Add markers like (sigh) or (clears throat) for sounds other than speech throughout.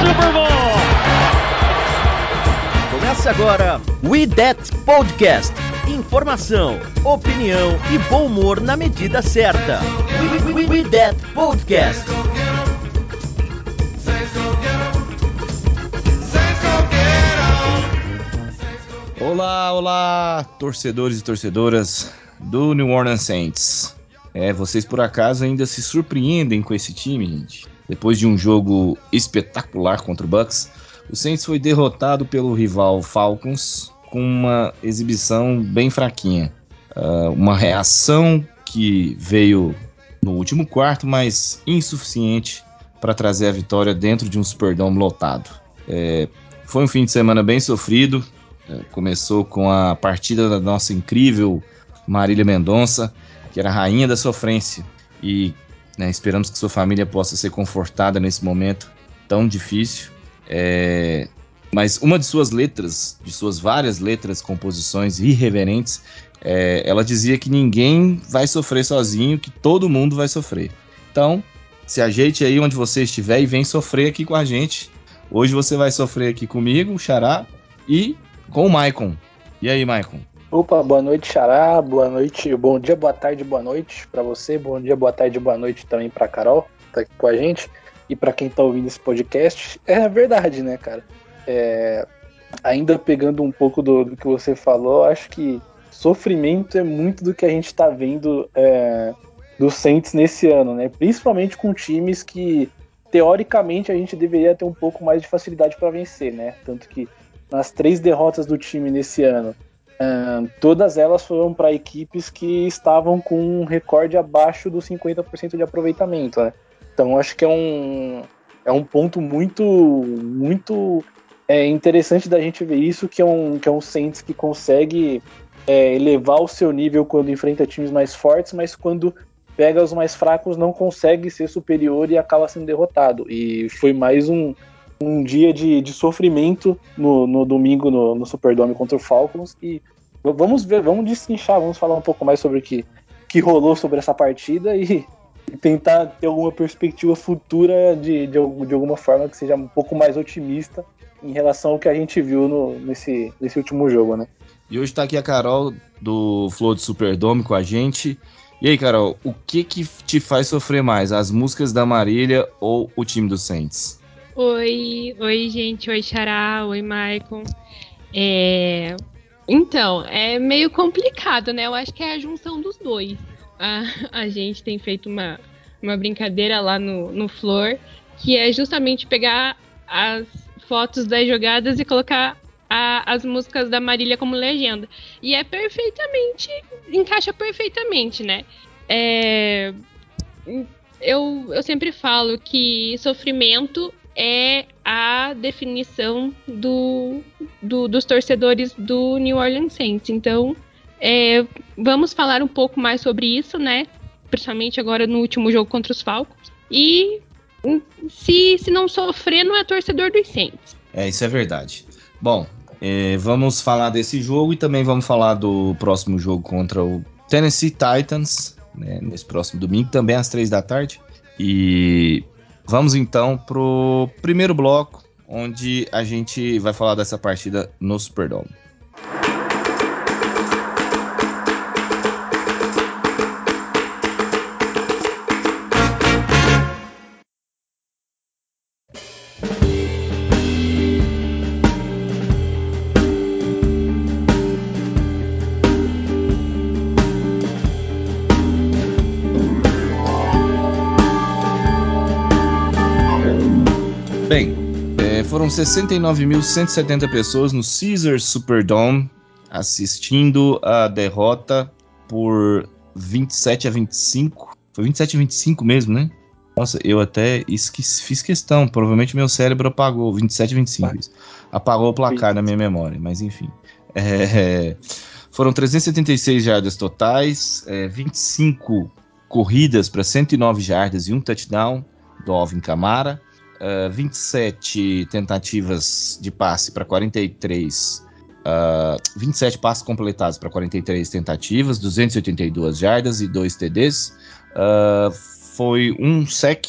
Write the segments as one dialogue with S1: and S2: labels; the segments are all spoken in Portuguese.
S1: Super Bowl!
S2: Começa agora We That Podcast. Informação, opinião e bom humor na medida certa. We, we, we, we That Podcast.
S3: Olá, olá, torcedores e torcedoras do New Orleans Saints. É, vocês por acaso ainda se surpreendem com esse time, gente? Depois de um jogo espetacular contra o Bucks, o Saints foi derrotado pelo rival Falcons com uma exibição bem fraquinha. Uh, uma reação que veio no último quarto, mas insuficiente para trazer a vitória dentro de um Superdome lotado. É, foi um fim de semana bem sofrido. É, começou com a partida da nossa incrível Marília Mendonça, que era a rainha da sofrência. E né, esperamos que sua família possa ser confortada nesse momento tão difícil. É, mas uma de suas letras, de suas várias letras, composições irreverentes, é, ela dizia que ninguém vai sofrer sozinho, que todo mundo vai sofrer. Então, se ajeite aí onde você estiver e vem sofrer aqui com a gente. Hoje você vai sofrer aqui comigo, Xará, e com o Maicon. E aí, Maicon?
S4: Opa, boa noite, Xará. Boa noite, bom dia, boa tarde, boa noite para você. Bom dia, boa tarde, boa noite também para Carol, tá aqui com a gente. E para quem tá ouvindo esse podcast, é verdade, né, cara? É, ainda pegando um pouco do, do, que você falou, acho que sofrimento é muito do que a gente está vendo é, do Saints nesse ano, né? Principalmente com times que teoricamente a gente deveria ter um pouco mais de facilidade para vencer, né? Tanto que nas três derrotas do time nesse ano, todas elas foram para equipes que estavam com um recorde abaixo dos 50% de aproveitamento, né? Então acho que é um, é um ponto muito muito é interessante da gente ver isso, que é um, que é um Saints que consegue é, elevar o seu nível quando enfrenta times mais fortes, mas quando pega os mais fracos não consegue ser superior e acaba sendo derrotado. E foi mais um, um dia de, de sofrimento no, no domingo no, no Superdome contra o Falcons. E vamos ver, vamos destrinchar, vamos falar um pouco mais sobre o que, que rolou sobre essa partida e, e tentar ter alguma perspectiva futura de, de, de alguma forma que seja um pouco mais otimista em relação ao que a gente viu no, nesse, nesse último jogo, né?
S3: E hoje tá aqui a Carol do Flow de Superdome com a gente. E aí, Carol, o que que te faz sofrer mais, as músicas da Marília ou o time do Saints?
S5: Oi, oi, gente, oi, Xará, oi, Maicon. É... Então, é meio complicado, né? Eu acho que é a junção dos dois. A, a gente tem feito uma, uma brincadeira lá no, no Flor, que é justamente pegar as fotos das jogadas e colocar a, as músicas da Marília como legenda. E é perfeitamente. encaixa perfeitamente, né? É, eu, eu sempre falo que sofrimento é a definição do, do, dos torcedores do New Orleans Saints. Então, é, vamos falar um pouco mais sobre isso, né? Principalmente agora no último jogo contra os Falcons. E se, se não sofrer, não é torcedor dos Saints.
S3: É, isso é verdade. Bom, é, vamos falar desse jogo e também vamos falar do próximo jogo contra o Tennessee Titans, né, nesse próximo domingo, também às três da tarde. E vamos então pro primeiro bloco, onde a gente vai falar dessa partida no Superdome. Foram 69.170 pessoas no Caesars Superdome assistindo a derrota por 27 a 25. Foi 27 a 25 mesmo, né? Nossa, eu até esqueci, fiz questão. Provavelmente meu cérebro apagou. 27, 25. Isso. Apagou o placar na minha memória, mas enfim. É, foram 376 jardas totais, é, 25 corridas para 109 jardas e um touchdown do Alvin Kamara. Uh, 27 tentativas de passe para 43. Uh, 27 passes completados para 43 tentativas, 282 jardas e 2 TDs. Uh, foi um sec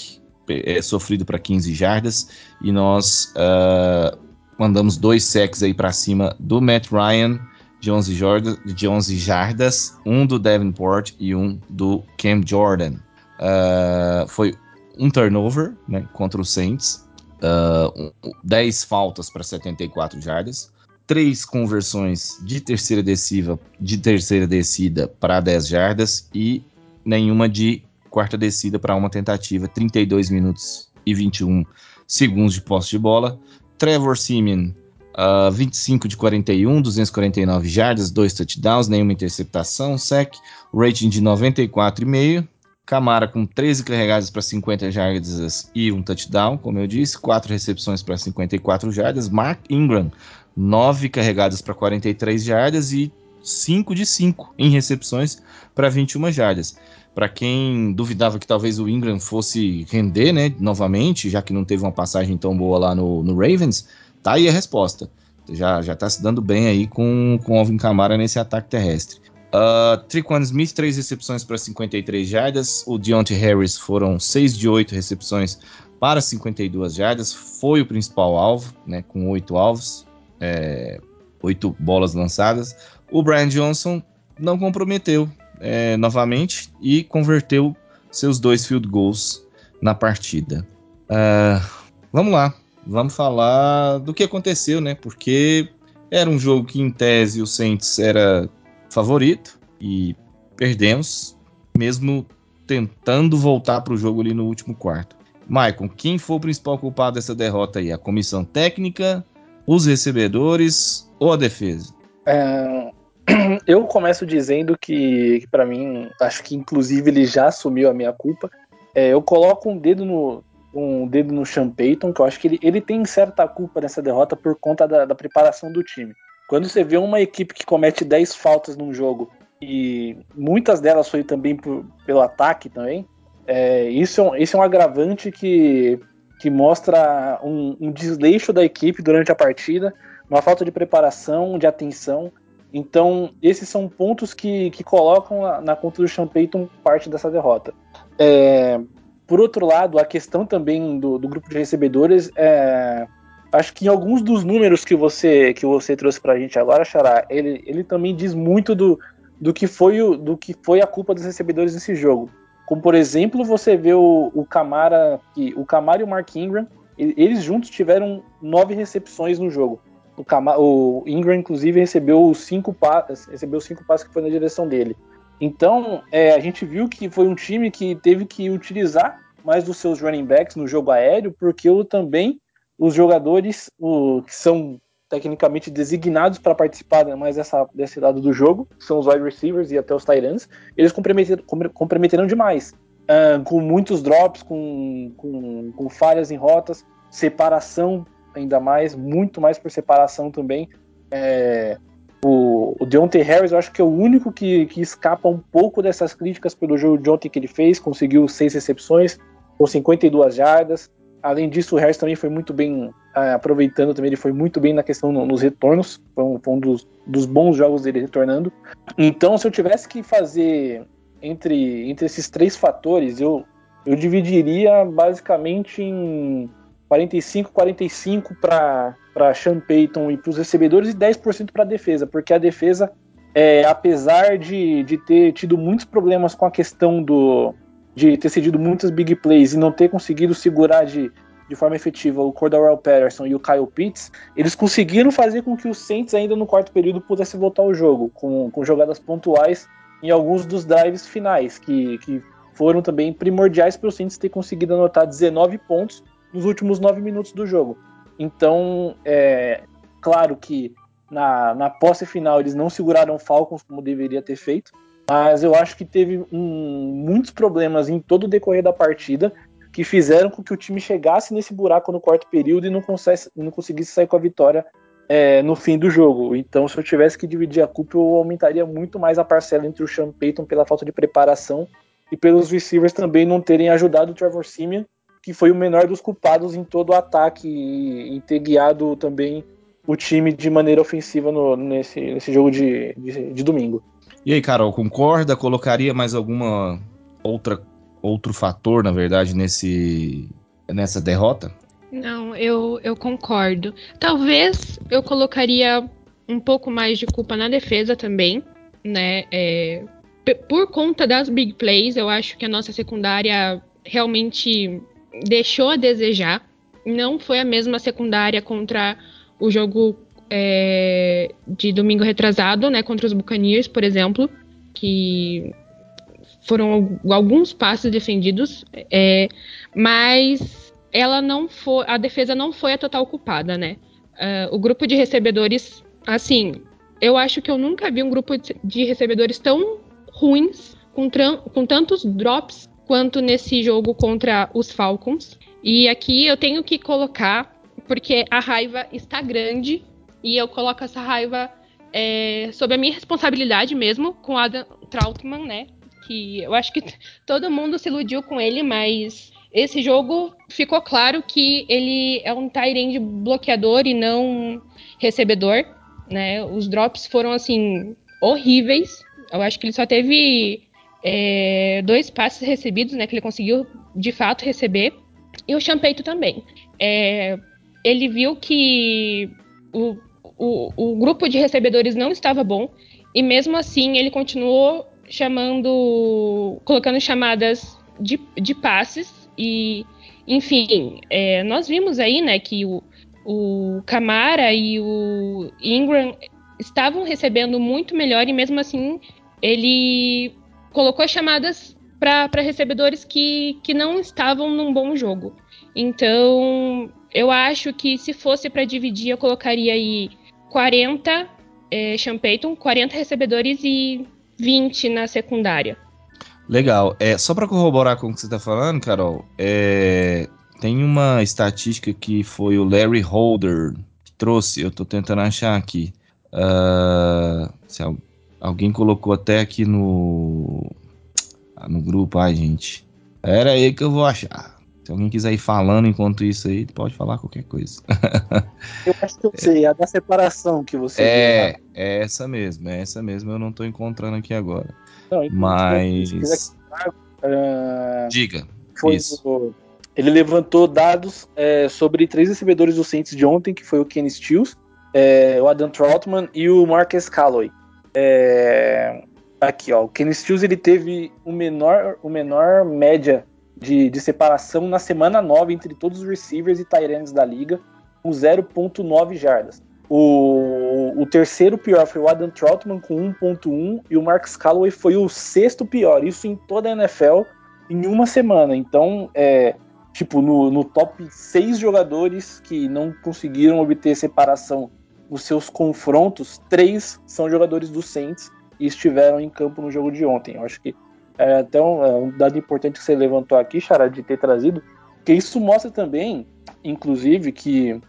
S3: é, sofrido para 15 jardas e nós uh, mandamos dois secs aí para cima do Matt Ryan de 11, jardas, de 11 jardas, um do Davenport e um do Cam Jordan. Uh, foi um turnover né, contra o Saints, uh, um, 10 faltas para 74 jardas, três conversões de terceira descida, de terceira descida para 10 jardas. E nenhuma de quarta descida para uma tentativa, 32 minutos e 21 segundos de posse de bola. Trevor Simeon, uh, 25 de 41, 249 jardas, dois touchdowns, nenhuma interceptação, sec, rating de 94,5. Camara com 13 carregadas para 50 jardas e um touchdown, como eu disse, quatro recepções para 54 jardas. Mark Ingram, 9 carregadas para 43 jardas e 5 de 5 em recepções para 21 jardas. Para quem duvidava que talvez o Ingram fosse render, né, novamente, já que não teve uma passagem tão boa lá no, no Ravens, tá aí a resposta. Já, já tá se dando bem aí com, com o Alvin Kamara nesse ataque terrestre. Uh, Triquan Smith, 3 recepções para 53 jardas. O Deontay Harris foram 6 de 8 recepções para 52 jardas. Foi o principal alvo, né, com 8 alvos, é, 8 bolas lançadas. O Brian Johnson não comprometeu é, novamente e converteu seus dois field goals na partida. Uh, vamos lá, vamos falar do que aconteceu, né? Porque era um jogo que, em tese, o Saints era favorito e perdemos, mesmo tentando voltar para o jogo ali no último quarto. Maicon, quem foi o principal culpado dessa derrota aí? A comissão técnica, os recebedores ou a defesa?
S4: É, (clears throat) eu começo dizendo que, que para mim, acho que inclusive ele já assumiu a minha culpa. É, eu coloco um dedo no um dedo no Sean Payton, que eu acho que ele, ele tem certa culpa nessa derrota por conta da, da preparação do time. Quando você vê uma equipe que comete 10 faltas num jogo e muitas delas foi também por, pelo ataque também, é, isso, é um, isso é um agravante que, que mostra um, um desleixo da equipe durante a partida, uma falta de preparação, de atenção. Então, esses são pontos que, que colocam na, na conta do Sean Payton parte dessa derrota. É, por outro lado, a questão também do, do grupo de recebedores é. Acho que em alguns dos números que você que você trouxe para a gente agora, Xará, ele, ele também diz muito do, do, que foi o, do que foi a culpa dos recebedores nesse jogo. Como, por exemplo, você vê o, o Camara, o Camara e o Mark Ingram, eles juntos tiveram nove recepções no jogo. O, Cam o Ingram, inclusive, recebeu cinco passes, recebeu cinco passes que foi na direção dele. Então, é, a gente viu que foi um time que teve que utilizar mais dos seus running backs no jogo aéreo, porque o, também os jogadores o, que são tecnicamente designados para participar mais dessa, desse lado do jogo, são os wide receivers e até os tight ends, eles comprometeram, comprometeram demais. Uh, com muitos drops, com, com, com falhas em rotas, separação ainda mais, muito mais por separação também. É, o, o Deontay Harris, eu acho que é o único que, que escapa um pouco dessas críticas pelo jogo de ontem que ele fez, conseguiu seis recepções, com 52 jardas. Além disso, o Harris também foi muito bem, é, aproveitando também, ele foi muito bem na questão no, nos retornos, foi um, foi um dos, dos, bons jogos dele retornando. Então, se eu tivesse que fazer entre, entre esses três fatores, eu, eu dividiria basicamente em 45, 45 para Sean Payton e para os recebedores e 10% para a defesa, porque a defesa, é, apesar de, de ter tido muitos problemas com a questão do de ter cedido muitas big plays e não ter conseguido segurar de, de forma efetiva o Cordell Patterson e o Kyle Pitts, eles conseguiram fazer com que o Saints ainda no quarto período pudesse voltar ao jogo, com, com jogadas pontuais em alguns dos drives finais, que, que foram também primordiais para o Saints ter conseguido anotar 19 pontos nos últimos nove minutos do jogo. Então, é claro que na, na posse final eles não seguraram o Falcons como deveria ter feito, mas eu acho que teve um, muitos problemas em todo o decorrer da partida que fizeram com que o time chegasse nesse buraco no quarto período e não, conseguisse, não conseguisse sair com a vitória é, no fim do jogo. Então, se eu tivesse que dividir a culpa, eu aumentaria muito mais a parcela entre o Sean Payton pela falta de preparação e pelos receivers também não terem ajudado o Trevor Simeon, que foi o menor dos culpados em todo o ataque e, e ter guiado também o time de maneira ofensiva no, nesse, nesse jogo de, de, de domingo.
S3: E aí, Carol, concorda? Colocaria mais alguma outra outro fator, na verdade, nesse nessa derrota?
S5: Não, eu, eu concordo. Talvez eu colocaria um pouco mais de culpa na defesa também, né? É, por conta das big plays, eu acho que a nossa secundária realmente deixou a desejar. Não foi a mesma secundária contra o jogo é, de domingo retrasado, né, contra os Buccaneers, por exemplo, que foram alguns passos defendidos, é, mas ela não foi, a defesa não foi a total culpada, né? Uh, o grupo de recebedores, assim, eu acho que eu nunca vi um grupo de recebedores tão ruins, com, com tantos drops quanto nesse jogo contra os Falcons. E aqui eu tenho que colocar, porque a raiva está grande e eu coloco essa raiva é, sob a minha responsabilidade mesmo, com Adam Trautmann, né? Que eu acho que (laughs) todo mundo se iludiu com ele, mas esse jogo ficou claro que ele é um Tyrande bloqueador e não recebedor, né? Os drops foram assim horríveis. Eu acho que ele só teve é, dois passes recebidos, né? Que ele conseguiu de fato receber. E o Champeito também. É, ele viu que o, o, o grupo de recebedores não estava bom e mesmo assim ele continuou chamando, colocando chamadas de, de passes e, enfim, é, nós vimos aí, né, que o, o Camara e o Ingram estavam recebendo muito melhor e mesmo assim ele colocou chamadas para recebedores que, que não estavam num bom jogo. Então, eu acho que se fosse para dividir, eu colocaria aí 40 é, Sean Payton, 40 recebedores e 20 na secundária.
S3: Legal. É, só para corroborar com o que você está falando, Carol, é, tem uma estatística que foi o Larry Holder que trouxe, eu estou tentando achar aqui. Uh, se alguém colocou até aqui no, no grupo, ai gente. Era aí que eu vou achar. Se alguém quiser ir falando enquanto isso aí, pode falar qualquer coisa.
S4: eu acho que eu sei, a da separação que você
S3: É, viu, é essa mesmo, é essa mesmo, eu não tô encontrando aqui agora. Não, então, Mas. uh, Diga. Foi isso.
S4: ele levantou dados é, sobre três recebedores do Saints de ontem, que foi o Kenny Stills, é, o Adam Troutman e o Marcus Calloway. É, aqui, ó, o Kenny Stills ele teve o menor, o menor média de, de separação na semana 9 entre todos os receivers e tight da liga, com 0.9 jardas. O, o, terceiro pior foi o Adam Troutman com 1.1 e o Marcus Calloway foi o sexto pior, isso em toda a NFL em uma semana. Então, é, tipo, no, no top 6 jogadores que não conseguiram obter separação nos seus confrontos, três são jogadores do Saints e estiveram em campo no jogo de ontem. Eu acho que é até um, é um dado importante que você levantou aqui, Xará, de ter trazido, que isso mostra também, inclusive, que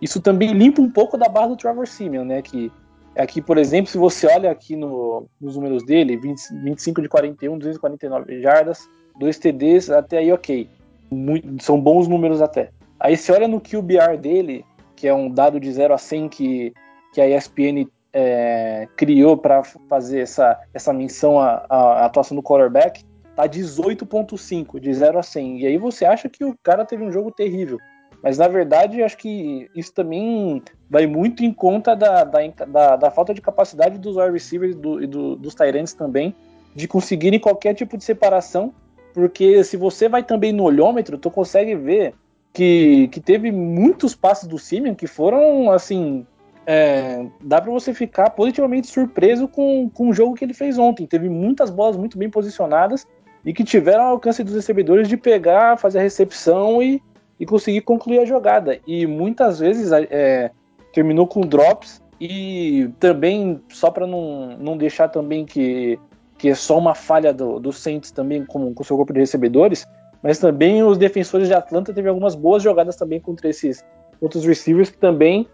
S4: isso também limpa um pouco da barra do Trevor Simeon, né? Que aqui, por exemplo, se você olha aqui no, nos números dele, 20, 25 de 41, 249 jardas, 2 TDs, até aí ok. Muito, são bons números até. Aí você olha no QBR dele, que é um dado de 0 a 100 que, que a ESPN é, criou para fazer essa, essa menção à, à atuação do quarterback, tá 18.5, de 0 a 100. E aí você acha que o cara teve um jogo terrível. Mas na verdade, acho que isso também vai muito em conta da, da, da, da falta de capacidade dos wide receivers do, e do, dos Tyrants também de conseguirem qualquer tipo de separação. Porque se você vai também no olhômetro, tu consegue ver que, que teve muitos passes do Simeon que foram assim é, dá para você ficar positivamente surpreso com, com o jogo que ele fez ontem. Teve muitas bolas muito bem posicionadas e que tiveram alcance dos recebedores de pegar, fazer a recepção e, e conseguir concluir a jogada. E muitas vezes é, terminou com drops e também, só para não, não deixar também que, que é só uma falha do, do Saints também com o seu grupo de recebedores, mas também os defensores de Atlanta teve algumas boas jogadas também contra esses outros receivers que também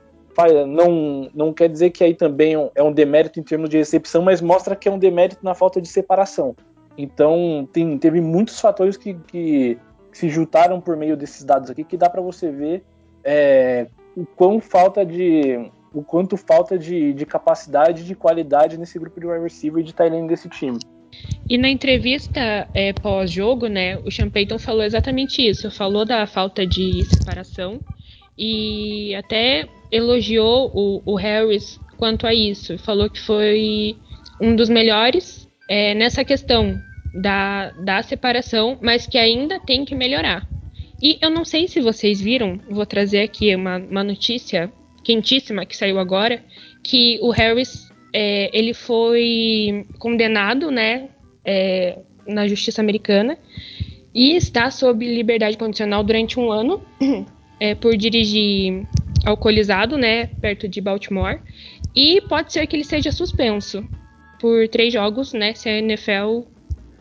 S4: não, não quer dizer que aí também é um demérito em termos de recepção, mas mostra que é um demérito na falta de separação. Então tem, teve muitos fatores que, que, se juntaram por meio desses dados aqui que dá para você ver é, o quão falta de o quanto falta de, de capacidade de qualidade nesse grupo de wide receiver e de tight desse time.
S5: E na entrevista é, pós-jogo, né, o Sean Payton falou exatamente isso. Falou da falta de separação e até elogiou o, o Harris quanto a isso. Falou que foi um dos melhores é, nessa questão da, da separação, mas que ainda tem que melhorar. E eu não sei se vocês viram, vou trazer aqui uma, uma notícia quentíssima que saiu agora, que o Harris é, ele foi condenado, né, é, na justiça americana e está sob liberdade condicional durante um ano (clears throat) é, por dirigir alcoolizado, né, perto de Baltimore. E pode ser que ele seja suspenso por três jogos, né, se a NFL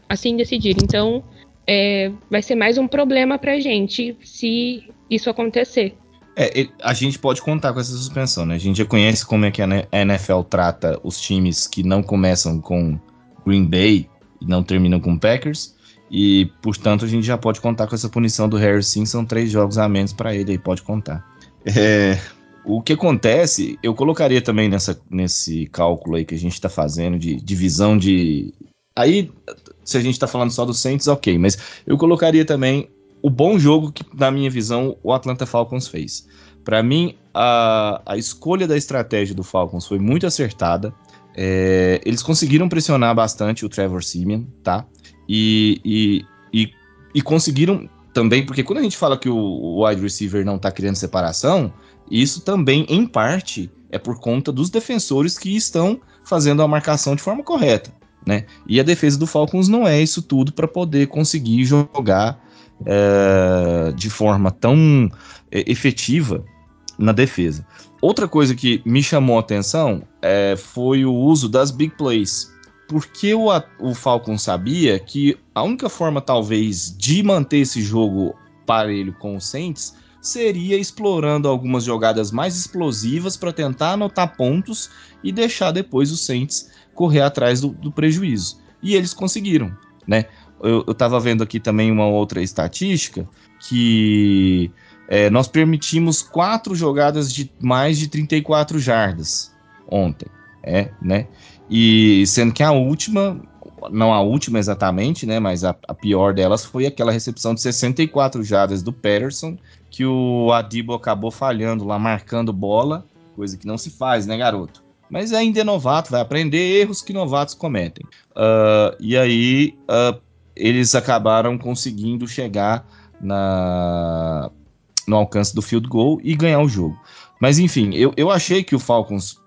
S5: assim decidir. Então, é, vai ser mais um problema para a gente se isso acontecer.
S3: É, a gente pode contar com essa suspensão, né? A gente já conhece como é que a NFL trata os times que não começam com Green Bay e não terminam com Packers. E, portanto, a gente já pode contar com essa punição do Harris sim, são três jogos a menos para ele aí, pode contar. É, o que acontece, eu colocaria também nessa, nesse cálculo aí que a gente está fazendo de divisão de. Aí, se a gente está falando só do Saints, ok, mas eu colocaria também o bom jogo que, na minha visão, o Atlanta Falcons fez. Para mim, a, a escolha da estratégia do Falcons foi muito acertada. É, eles conseguiram pressionar bastante o Trevor Simeon, tá? E, e, e, e, conseguiram também, porque quando a gente fala que o, wide receiver não tá criando separação, isso também, em parte, é por conta dos defensores que estão fazendo a marcação de forma correta, né? E a defesa do Falcons não é isso tudo para poder conseguir jogar é, de forma tão é, efetiva na defesa. Outra coisa que me chamou a atenção é, foi o uso das big plays. Porque o, o Falcon sabia que a única forma, talvez, de manter esse jogo parelho com o Saints seria explorando algumas jogadas mais explosivas para tentar anotar pontos e deixar depois os Saints correr atrás do, do prejuízo. E eles conseguiram, né? eu, estava vendo aqui também uma outra estatística que é, nós permitimos quatro jogadas de mais de 34 jardas ontem, é, né? E sendo que a última, não a última exatamente, né? Mas a, a pior delas foi aquela recepção de 64 jardas do Patterson, que o Adibo acabou falhando lá, marcando bola, coisa que não se faz, né, garoto? Mas ainda é novato, vai aprender erros que novatos cometem. Uh, e aí, uh, eles acabaram conseguindo chegar na, no alcance do field goal e ganhar o jogo. Mas enfim, eu, eu achei que o Falcons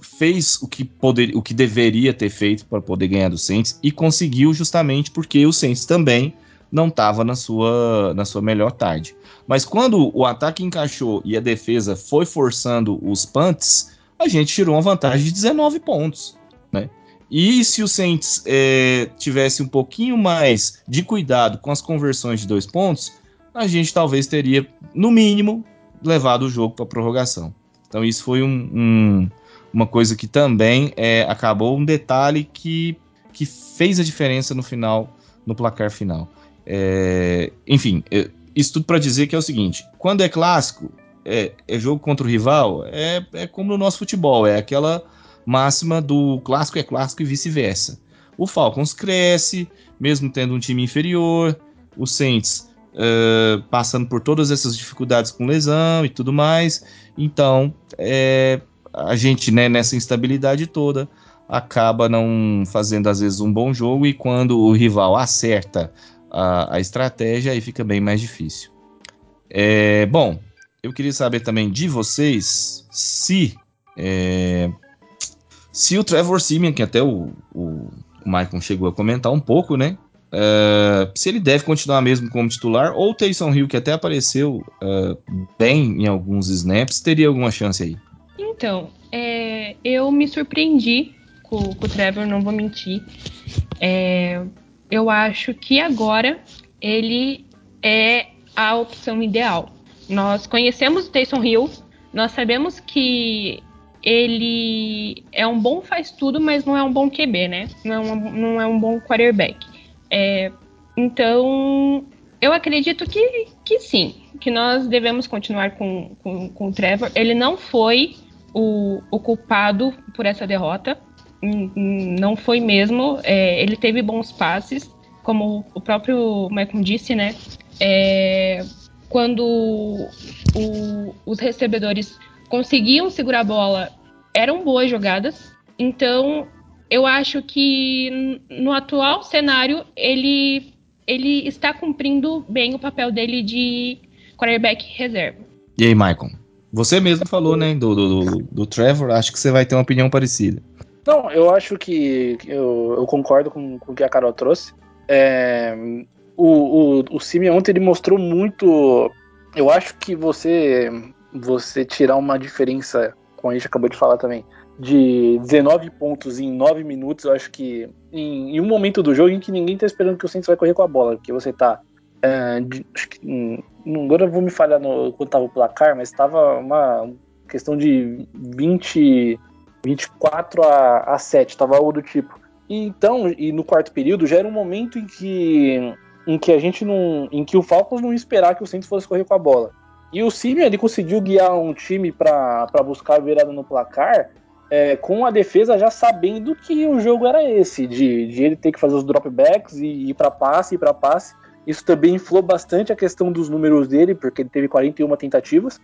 S3: fez o que, poder, o que deveria ter feito para poder ganhar do Saints e conseguiu justamente porque o Saints também não estava na sua, na sua melhor tarde. Mas quando o ataque encaixou e a defesa foi forçando os punts, a gente tirou uma vantagem de 19 pontos. Né? E se o Saints é, tivesse um pouquinho mais de cuidado com as conversões de dois pontos, a gente talvez teria, no mínimo, levado o jogo para prorrogação. Então isso foi um, um, uma coisa que também é, acabou um detalhe que, que fez a diferença no final, no placar final. É, enfim, é, isso tudo para dizer que é o seguinte: quando é clássico, é, é jogo contra o rival, é, é como no nosso futebol, é aquela máxima do clássico é clássico e vice-versa. O Falcons cresce, mesmo tendo um time inferior, o Saints uh, passando por todas essas dificuldades com lesão e tudo mais. Então, é, a gente, né, nessa instabilidade toda, acaba não fazendo às vezes um bom jogo e quando o rival acerta a, a estratégia, aí fica bem mais difícil. É, bom, eu queria saber também de vocês se é, se o Trevor Simeon, que até o, o, o Michael chegou a comentar um pouco, né? Uh, se ele deve continuar mesmo como titular, ou o Taysom Hill, que até apareceu uh, bem em alguns snaps, teria alguma chance aí?
S5: Então, é, eu me surpreendi com, com, o Trevor, não vou mentir. É, eu acho que agora ele é a opção ideal. Nós conhecemos o Taysom Hill, nós sabemos que ele é um bom faz tudo, mas não é um bom QB, né? Não é um, não é um bom quarterback. É, então, eu acredito que, que sim, que nós devemos continuar com, com, com o Trevor. Ele não foi o, o culpado por essa derrota, não foi mesmo. É, ele teve bons passes, como o próprio Michael disse, né? É, quando o, os recebedores conseguiam segurar a bola, eram boas jogadas. Então, eu acho que no atual cenário ele ele está cumprindo bem o papel dele de quarterback reserva.
S3: E aí, Michael? Você mesmo falou, né, do, do, do Trevor, acho que você vai ter uma opinião parecida.
S4: Não, eu acho que eu, eu concordo com, com o que a Carol trouxe. É, o, o, o Simeon ele mostrou muito. Eu acho que você você tirar uma diferença, como a gente acabou de falar também, de 19 pontos em 9 minutos, eu acho que em, em um momento do jogo em que ninguém tá esperando que o Santos vai correr com a bola, porque você tá. De, acho que, hum, agora vou me falhar no, quando tava o placar, mas estava uma questão de 20, 24 a, a 7, tava algo do tipo. E, então, e no quarto período já era um momento em que em que a gente não, em que o Falcons não ia esperar que o Santos fosse correr com a bola. E o Simeon ele conseguiu guiar um time para buscar a virada no placar é, com a defesa já sabendo que o jogo era esse, de, de ele ter que fazer os dropbacks e ir para passe, ir para passe. Isso também inflou bastante a questão dos números dele, porque ele teve 41 tentativas.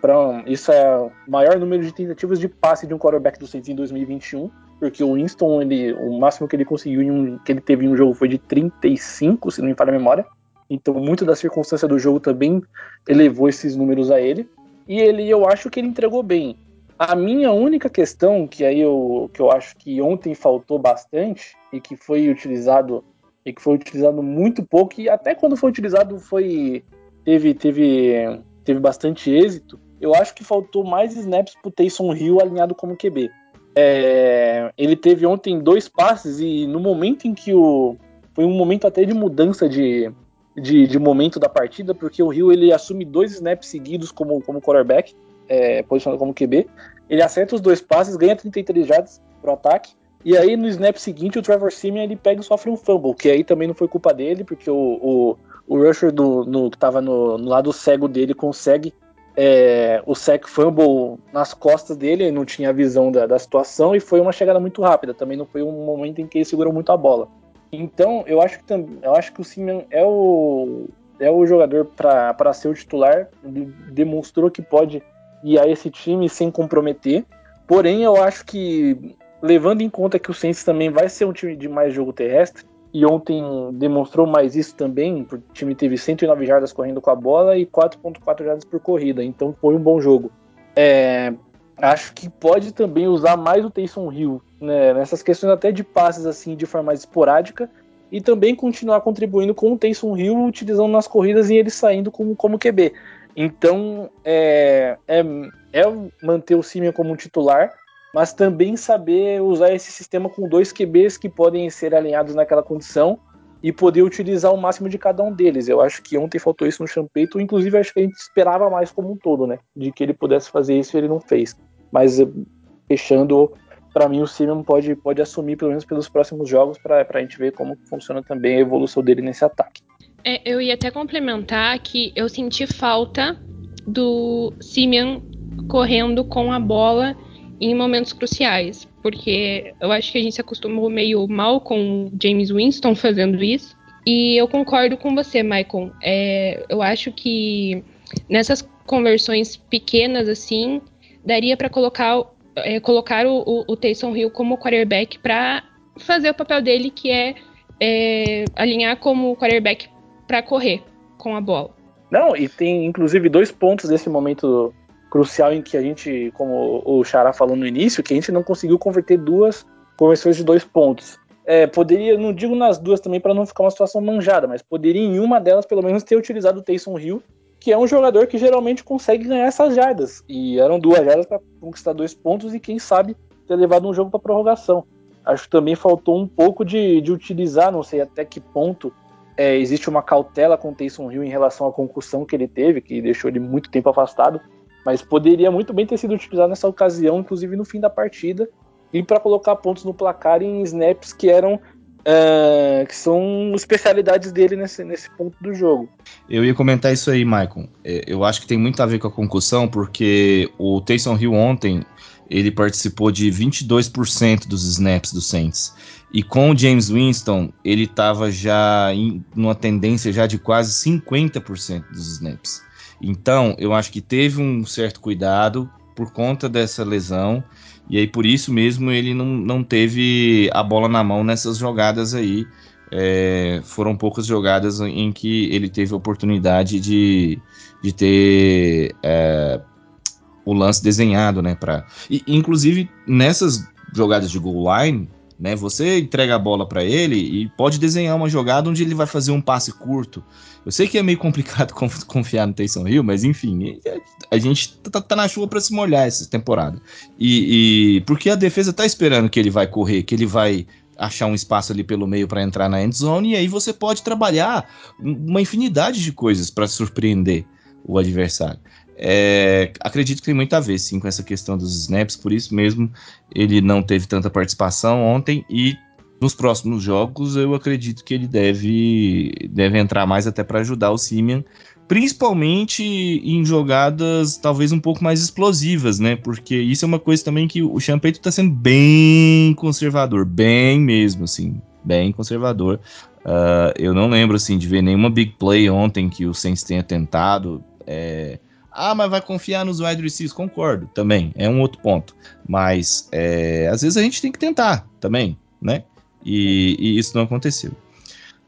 S4: Pra, isso é o maior número de tentativas de passe de um quarterback do Saints em 2021, porque o Winston, ele, o máximo que ele conseguiu um, que ele teve em um jogo foi de 35, se não me falha a memória. Então, muito da circunstância do jogo também elevou esses números a ele. E ele, eu acho que ele entregou bem. A minha única questão, que aí eu, que eu acho que ontem faltou bastante e que foi utilizado e que foi utilizado muito pouco e até quando foi utilizado foi teve teve teve bastante êxito. Eu acho que faltou mais snaps pro Taysom Hill alinhado como QB. É, ele teve ontem dois passes e no momento em que o foi um momento até de mudança de, de, de, momento da partida, porque o Rio ele assume dois snaps seguidos como, como quarterback, é, posicionado como QB. Ele acerta os dois passes, ganha 33 jardas pro ataque. E aí no snap seguinte o Trevor Simeon ele pega e sofre um fumble, que aí também não foi culpa dele, porque o, o, o rusher do, no, que tava no, no lado cego dele consegue é, o sack fumble nas costas dele, ele não tinha a visão da, da situação e foi uma chegada muito rápida. Também não foi um momento em que ele segurou muito a bola. Então, eu acho que, eu acho que o Simeon é o, é o jogador para ser o titular. Demonstrou que pode guiar esse time sem comprometer. Porém, eu acho que, levando em conta que o Saints também vai ser um time de mais jogo terrestre, e ontem demonstrou mais isso também, o time teve 109 jardas correndo com a bola e 4.4 jardas por corrida, então foi um bom jogo. É, acho que pode também usar mais o Taysom Hill né, nessas questões até de passes assim de forma mais esporádica e também continuar contribuindo com o Taysom Hill utilizando nas corridas e ele saindo como, como QB. Então é, é, é manter o Simeon como titular, mas também saber usar esse sistema com dois QBs que podem ser alinhados naquela condição e poder utilizar o máximo de cada um deles. Eu acho que ontem faltou isso no Champeito, inclusive acho que a gente esperava mais como um todo, né? De que ele pudesse fazer isso e ele não fez. Mas fechando para mim o Simeon pode, pode assumir pelo menos pelos próximos jogos para a gente ver como funciona também a evolução dele nesse ataque.
S5: É, eu ia até complementar que eu senti falta do Simeon correndo com a bola em momentos cruciais, porque eu acho que a gente se acostumou meio mal com James Winston fazendo isso. E eu concordo com você, Michael. É, eu acho que nessas conversões pequenas assim, daria para colocar é, colocar o, o, o Taysom Hill como quarterback para fazer o papel dele, que é, é alinhar como quarterback para correr com a bola.
S4: Não, e tem inclusive dois pontos desse momento crucial em que a gente, como o Xará falou no início, que a gente não conseguiu converter duas conversões de dois pontos. É, poderia, não digo nas duas também para não ficar uma situação manjada, mas poderia em uma delas pelo menos ter utilizado o Taysom Hill que é um jogador que geralmente consegue ganhar essas jardas. E eram duas jardas para conquistar dois pontos e quem sabe ter levado um jogo para prorrogação. Acho que também faltou um pouco de, de utilizar, não sei até que ponto é, existe uma cautela com o Taysom Hill em relação à concussão que ele teve, que deixou ele muito tempo afastado, mas poderia muito bem ter sido utilizado nessa ocasião, inclusive no fim da partida, e para colocar pontos no placar em snaps que eram uh, que são especialidades dele nesse, nesse ponto do jogo.
S3: Eu ia comentar isso aí, Michael. É, eu acho que tem muito a ver com a concussão, porque o Taysom Hill ontem ele participou de 22% dos snaps do Saints. E com o James Winston, ele estava já em uma tendência já de quase 50% dos snaps. Então, eu acho que teve um certo cuidado por conta dessa lesão. E aí, por isso mesmo, ele não, não teve a bola na mão nessas jogadas aí. É, foram poucas jogadas em que ele teve oportunidade de, de ter é, o lance desenhado, né? Pra... E, inclusive, nessas jogadas de goal line, né? Você entrega a bola para ele e pode desenhar uma jogada onde ele vai fazer um passe curto. Eu sei que é meio complicado (laughs) confiar no Taysom Hill, mas enfim, a gente tá, tá, na chuva para se molhar essa temporada. E, e, porque a defesa tá esperando que ele vai correr, que ele vai achar um espaço ali pelo meio para entrar na end zone e aí você pode trabalhar uma infinidade de coisas para surpreender o adversário. É, acredito que tem muito a ver, sim, com essa questão dos snaps, por isso mesmo ele não teve tanta participação ontem e nos próximos jogos eu acredito que ele deve, deve entrar mais até para ajudar o Simeon, principalmente em jogadas talvez um pouco mais explosivas, né? Porque isso é uma coisa também que o Champeito está sendo bem conservador, bem mesmo, assim, bem conservador. Uh, eu não lembro assim de ver nenhuma big play ontem que o Saints tenha tentado. É, ah, mas vai confiar nos wide receivers? Concordo, também, é um outro ponto. Mas é, às vezes a gente tem que tentar também, né? E, e isso não aconteceu.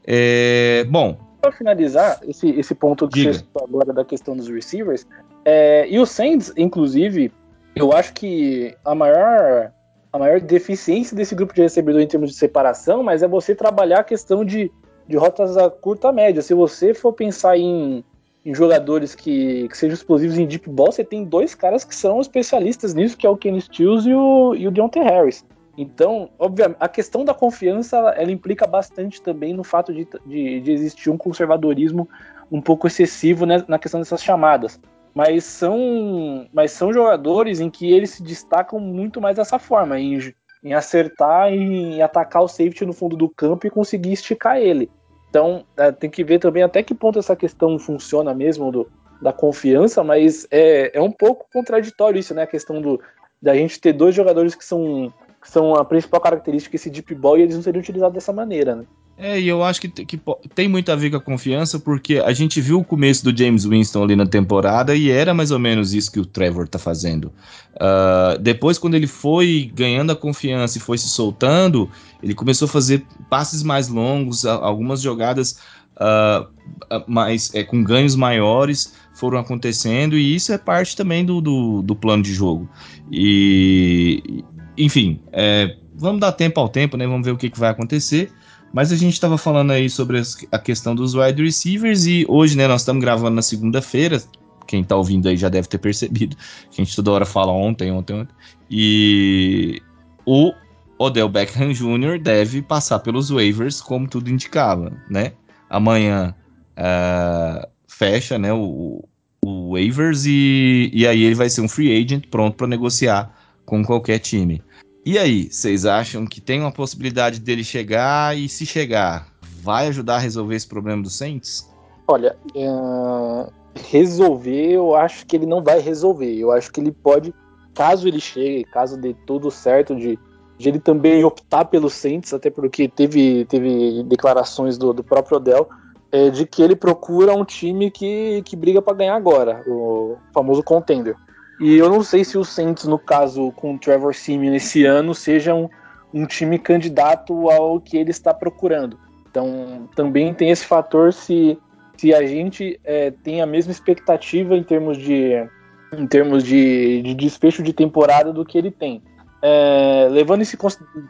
S3: É, bom.
S4: Para finalizar esse, esse ponto que Diga. você agora da questão dos receivers, é, e o Saints, inclusive, eu acho que a maior, a maior deficiência desse grupo de recebedor em termos de separação, mas é você trabalhar a questão de, de rotas a curta média. Se você for pensar em em jogadores que, que sejam explosivos em deep ball, você tem dois caras que são especialistas nisso, que é o Kenny Stills e o, e o Deontay Harris. Então, obviamente, a questão da confiança, ela implica bastante também no fato de, de, de existir um conservadorismo um pouco excessivo né, na questão dessas chamadas. Mas são, mas são jogadores em que eles se destacam muito mais dessa forma, em, em acertar em atacar o safety no fundo do campo e conseguir esticar ele. Então, é, tem que ver também até que ponto essa questão funciona mesmo do, da confiança, mas é, é um pouco contraditório isso, né? A questão do, da gente ter dois jogadores que são, que são a principal característica esse deep ball e eles não seriam utilizados dessa maneira, né?
S3: É, e eu acho que, que tem muito a ver com a confiança, porque a gente viu o começo do James Winston ali na temporada e era mais ou menos isso que o Trevor tá fazendo. Uh, depois, quando ele foi ganhando a confiança e foi se soltando, ele começou a fazer passes mais longos, algumas jogadas uh, mais, é, com ganhos maiores foram acontecendo, e isso é parte também do, do, do plano de jogo. E, enfim, é, vamos dar tempo ao tempo, né? Vamos ver o que, que vai acontecer. Mas a gente estava falando aí sobre a questão dos wide receivers e hoje, né, nós estamos gravando na segunda-feira. Quem está ouvindo aí já deve ter percebido. A gente toda hora fala ontem, ontem, ontem. E o Odell Beckham Jr. deve passar pelos waivers, como tudo indicava, né? Amanhã uh, fecha, né, o, o waivers e, e aí ele vai ser um free agent pronto para negociar com qualquer time. E aí, vocês acham que tem uma possibilidade dele chegar e se chegar, vai ajudar a resolver esse problema do Saints?
S4: Olha, uh, resolver eu acho que ele não vai resolver. Eu acho que ele pode, caso ele chegue, caso dê tudo certo de, de ele também optar pelo Saints, até porque teve, teve declarações do, do próprio Odell, é, de que ele procura um time que, que briga para ganhar agora, o famoso contender. E eu não sei se o Saints, no caso com o Trevor Simeon esse ano, seja um, um time candidato ao que ele está procurando. Então também tem esse fator se, se a gente é, tem a mesma expectativa em termos de em termos de, de desfecho de temporada do que ele tem. É, levando esse,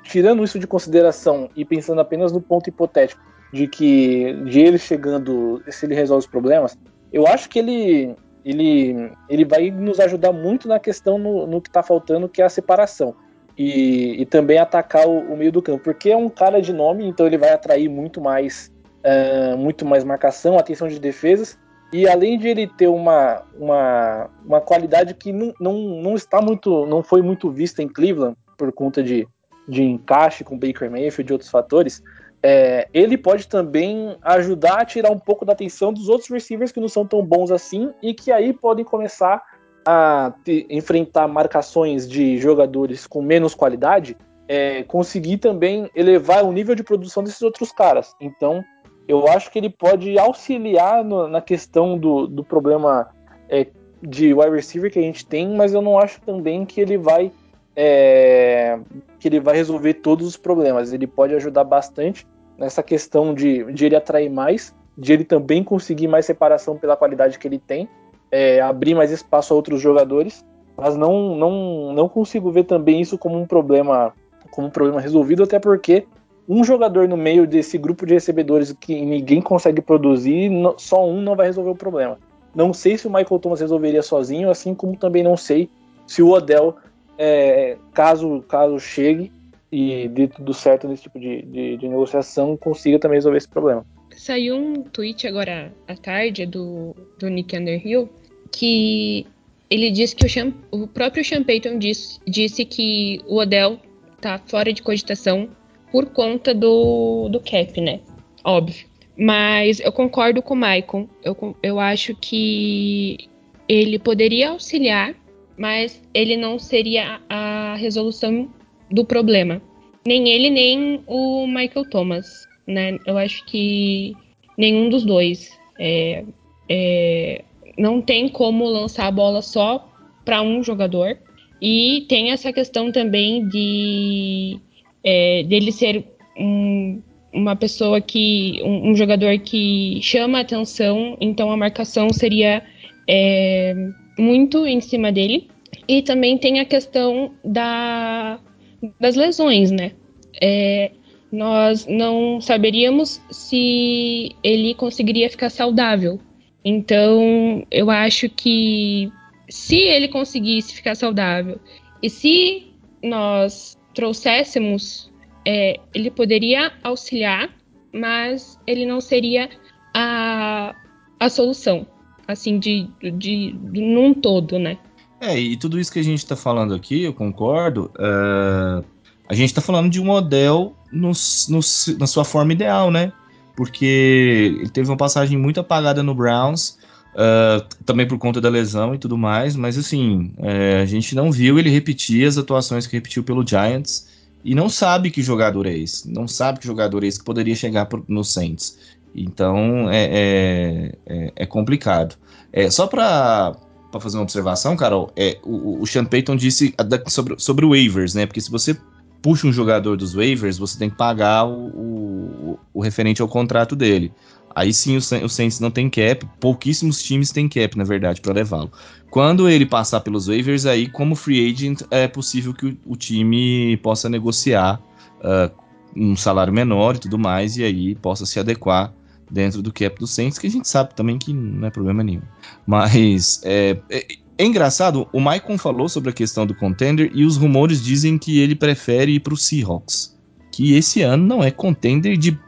S4: tirando isso de consideração e pensando apenas no ponto hipotético de que de ele chegando, se ele resolve os problemas, eu acho que ele ele, ele vai nos ajudar muito na questão no, no que está faltando, que é a separação. E, e também atacar o, o, meio do campo, porque é um cara de nome, então ele vai atrair muito mais uh, muito mais marcação, atenção de defesas. E além de ele ter uma, uma, uma qualidade que não, não, não está muito, não foi muito vista em Cleveland por conta de, de encaixe com Baker Mayfield e outros fatores, é, ele pode também ajudar a tirar um pouco da atenção dos outros receivers que não são tão bons assim e que aí podem começar a te, enfrentar marcações de jogadores com menos qualidade, é, conseguir também elevar o nível de produção desses outros caras. Então, eu acho que ele pode auxiliar no, na questão do, do problema é, de wide receiver que a gente tem, mas eu não acho também que ele vai é, que ele vai resolver todos os problemas. Ele pode ajudar bastante nessa questão de, de ele atrair mais, de ele também conseguir mais separação pela qualidade que ele tem, é, abrir mais espaço a outros jogadores, mas não, não, não consigo ver também isso como um problema como um problema resolvido, até porque um jogador no meio desse grupo de recebedores que ninguém consegue produzir, só um não vai resolver o problema. Não sei se o Michael Thomas resolveria sozinho, assim como também não sei se o Odell, é, caso, caso chegue e dê tudo certo nesse tipo de, de, de, negociação, consiga também resolver esse problema.
S5: Saiu um tweet agora à tarde do, do Nick Underhill que ele disse que o, o próprio Sean Payton disse, disse que o Odell tá fora de cogitação por conta do, do cap, né? Óbvio. Mas eu concordo com o Maicon. Eu, eu acho que ele poderia auxiliar, mas ele não seria a resolução do problema. Nem ele, nem o Michael Thomas, né? Eu acho que nenhum dos dois. É, é, não tem como lançar a bola só para um jogador. E tem essa questão também de é, dele ser um, uma pessoa que. Um, um, jogador que chama atenção, então a marcação seria é, muito em cima dele. E também tem a questão da, das lesões, né? É, nós não saberíamos se ele conseguiria ficar saudável. Então, eu acho que se ele conseguisse ficar saudável e se nós trouxéssemos, é, ele poderia auxiliar, mas ele não seria a, a solução, assim, de, de, de num todo, né?
S3: É, e tudo isso que a gente está falando aqui, eu concordo. Uh, a gente está falando de um modelo no, no, na sua forma ideal, né? Porque ele teve uma passagem muito apagada no Browns, Uh, também por conta da lesão e tudo mais, mas assim, é, a gente não viu ele repetir as atuações que repetiu pelo Giants e não sabe que jogador é esse, não sabe que jogador é esse que poderia chegar pro, no Saints. Então é, é, é, é complicado. É, só para fazer uma observação, Carol, é, o, o Sean Payton disse sobre, sobre waivers, né? Porque se você puxa um jogador dos waivers, você tem que pagar o, o, o referente ao contrato dele. Aí sim o, o Saints não tem cap, pouquíssimos times têm cap, na verdade, para levá-lo. Quando ele passar pelos waivers, aí como free agent é possível que o, o time possa negociar uh, um salário menor e tudo mais, e aí possa se adequar dentro do cap do Saints, que a gente sabe também que não é problema nenhum. Mas é, é, é engraçado, o Maicon falou sobre a questão do contender e os rumores dizem que ele prefere ir para o Seahawks, que esse ano não é contender de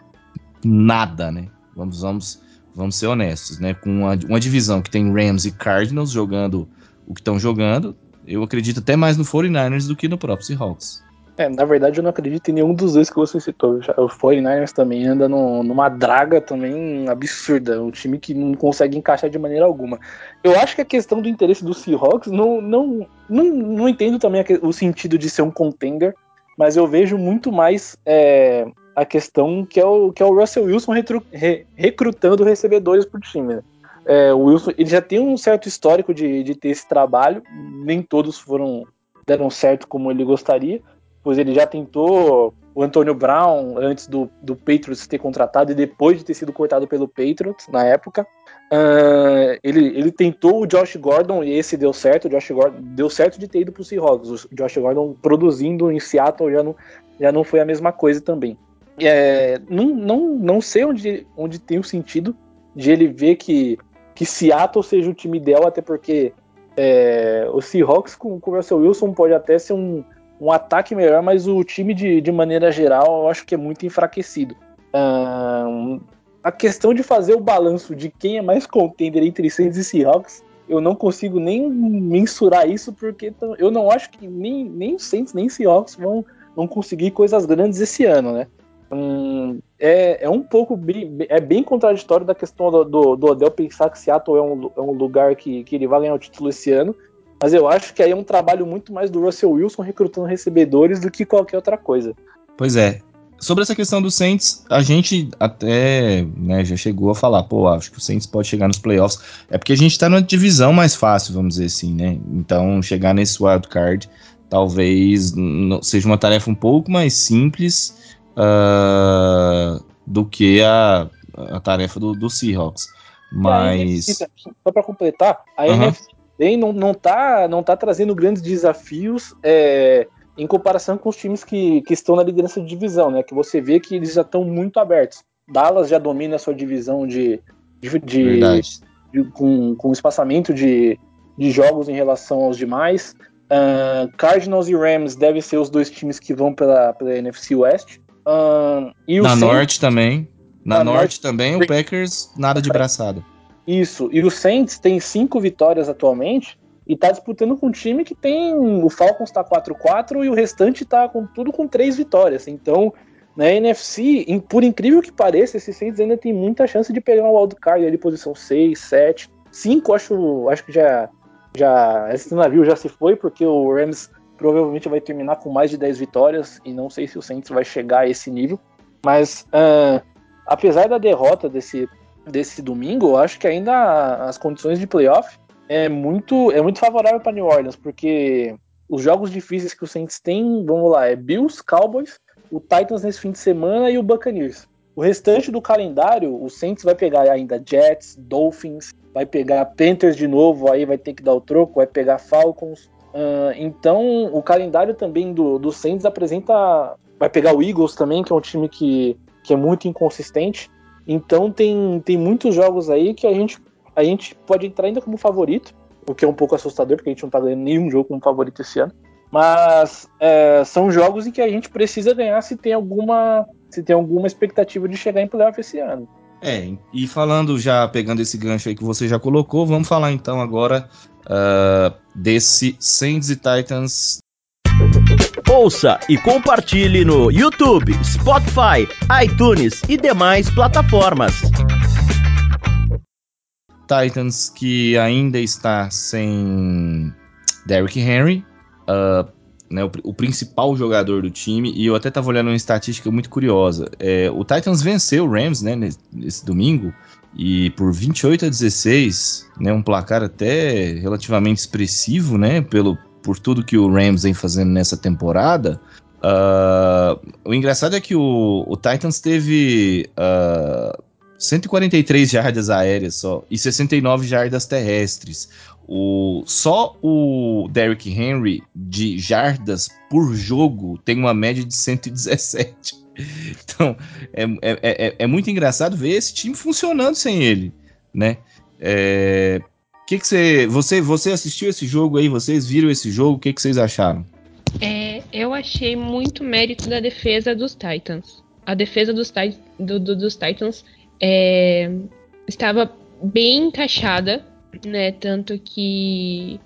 S3: nada, né? Vamos, vamos, vamos ser honestos, né? Com uma, uma divisão que tem Rams e Cardinals jogando o que estão jogando, eu acredito até mais no 49ers do que no próprio Seahawks.
S4: É, na verdade eu não acredito em nenhum dos dois que você citou. O 49ers também anda no, numa draga também absurda. Um time que não consegue encaixar de maneira alguma. Eu acho que a questão do interesse do Seahawks, não, não, não, não entendo também o sentido de ser um contender, mas eu vejo muito mais é, a questão que é o, que é o Russell Wilson retru, re, recrutando recebedores para time. Né? É, o Wilson ele já tem um certo histórico de, de ter esse trabalho, nem todos foram deram certo como ele gostaria, pois ele já tentou o Antônio Brown antes do, do Patriots ter contratado e depois de ter sido cortado pelo Patriots na época. Uh, ele, ele tentou o Josh Gordon e esse deu certo. O Josh Gordon deu certo de ter ido para o Seahawks. O Josh Gordon produzindo em Seattle já não, já não foi a mesma coisa também. É, não, não, não sei onde, onde tem o sentido de ele ver que, que Seattle seja o time ideal, até porque é, o Seahawks com, com o Russell Wilson pode até ser um, um ataque melhor, mas o time de, de maneira geral eu acho que é muito enfraquecido. Um, a questão de fazer o balanço de quem é mais contender entre Saints e Seahawks, eu não consigo nem mensurar isso, porque eu não acho que nem, nem Saints nem Seahawks vão, vão conseguir coisas grandes esse ano, né? Hum, é, é um pouco é bem contraditório da questão do, do, do Odell pensar que Seattle é um, é um lugar que, que ele vai ganhar o título esse ano, mas eu acho que aí é um trabalho muito mais do Russell Wilson recrutando recebedores do que qualquer outra coisa.
S3: Pois é. Sobre essa questão do Saints, a gente até né, já chegou a falar, pô, acho que o Saints pode chegar nos playoffs. É porque a gente tá numa divisão mais fácil, vamos dizer assim, né? Então, chegar nesse wild card talvez seja uma tarefa um pouco mais simples uh, do que a, a tarefa do, do Seahawks. Mas.
S4: NFC, só para completar, a uhum. NFC bem, não, não, tá, não tá trazendo grandes desafios é, em comparação com os times que, que estão na liderança de divisão, né? Que você vê que eles já estão muito abertos. Dallas já domina a sua divisão de, de, de, de com, com espaçamento de, de jogos em relação aos demais. Uh, Cardinals e Rams devem ser os dois times que vão pela, pela NFC West.
S3: Uh, na Saints, Norte também. Na, na Norte, Norte também, o Packers nada de braçada.
S4: Isso. E o Saints tem cinco vitórias atualmente e tá disputando com um time que tem. O Falcons tá 4-4 e o restante tá com tudo com três vitórias. Então, na NFC, por incrível que pareça, esse Saints ainda tem muita chance de pegar um wildcard ali, posição 6, 7. 5, acho, acho que já. já esse navio já se foi, porque o Rams provavelmente vai terminar com mais de 10 vitórias e não sei se o Saints vai chegar a esse nível. Mas, uh, apesar da derrota desse desse domingo, eu acho que ainda as condições de playoff é muito, é muito favorável para New Orleans, porque os jogos difíceis que o Saints tem, vamos lá, é Bills, Cowboys, o Titans nesse fim de semana e o Buccaneers. O restante do calendário, o Saints vai pegar ainda Jets, Dolphins, vai pegar Panthers de novo, aí vai ter que dar o troco, vai pegar Falcons. Uh, então, o calendário também do, do Saints apresenta. Vai pegar o Eagles também, que é um time que, que é muito inconsistente. Então tem, tem muitos jogos aí que a gente, a gente pode entrar ainda como favorito, o que é um pouco assustador, porque a gente não tá ganhando nenhum jogo como favorito esse ano. Mas é, são jogos em que a gente precisa ganhar se tem alguma, se tem alguma expectativa de chegar em playoff esse ano.
S3: É, e falando já, pegando esse gancho aí que você já colocou, vamos falar então agora uh, desse Saints e Titans
S2: Ouça e compartilhe no YouTube, Spotify, iTunes e demais plataformas.
S3: Titans que ainda está sem Derrick Henry, uh, né, o, o, principal jogador do time, e eu até estava olhando uma estatística muito curiosa. É, o Titans venceu o Rams né, nesse, nesse, domingo, e por 28 a 16, né, um placar até relativamente expressivo, né, pelo, por tudo que o Rams vem fazendo nessa temporada, uh, o engraçado é que o, o Titans teve uh, 143 jardas aéreas só e 69 jardas terrestres. O, só o Derrick Henry de jardas por jogo tem uma média de 117. (laughs) Então é, é, é, é muito engraçado ver esse time funcionando sem ele, né? É, que, que você, você. Você assistiu esse jogo aí? Vocês viram esse jogo? O que, que vocês acharam?
S5: É, eu achei muito mérito da defesa dos Titans. A defesa dos, do, do, dos Titans é, estava bem encaixada, né? Tanto que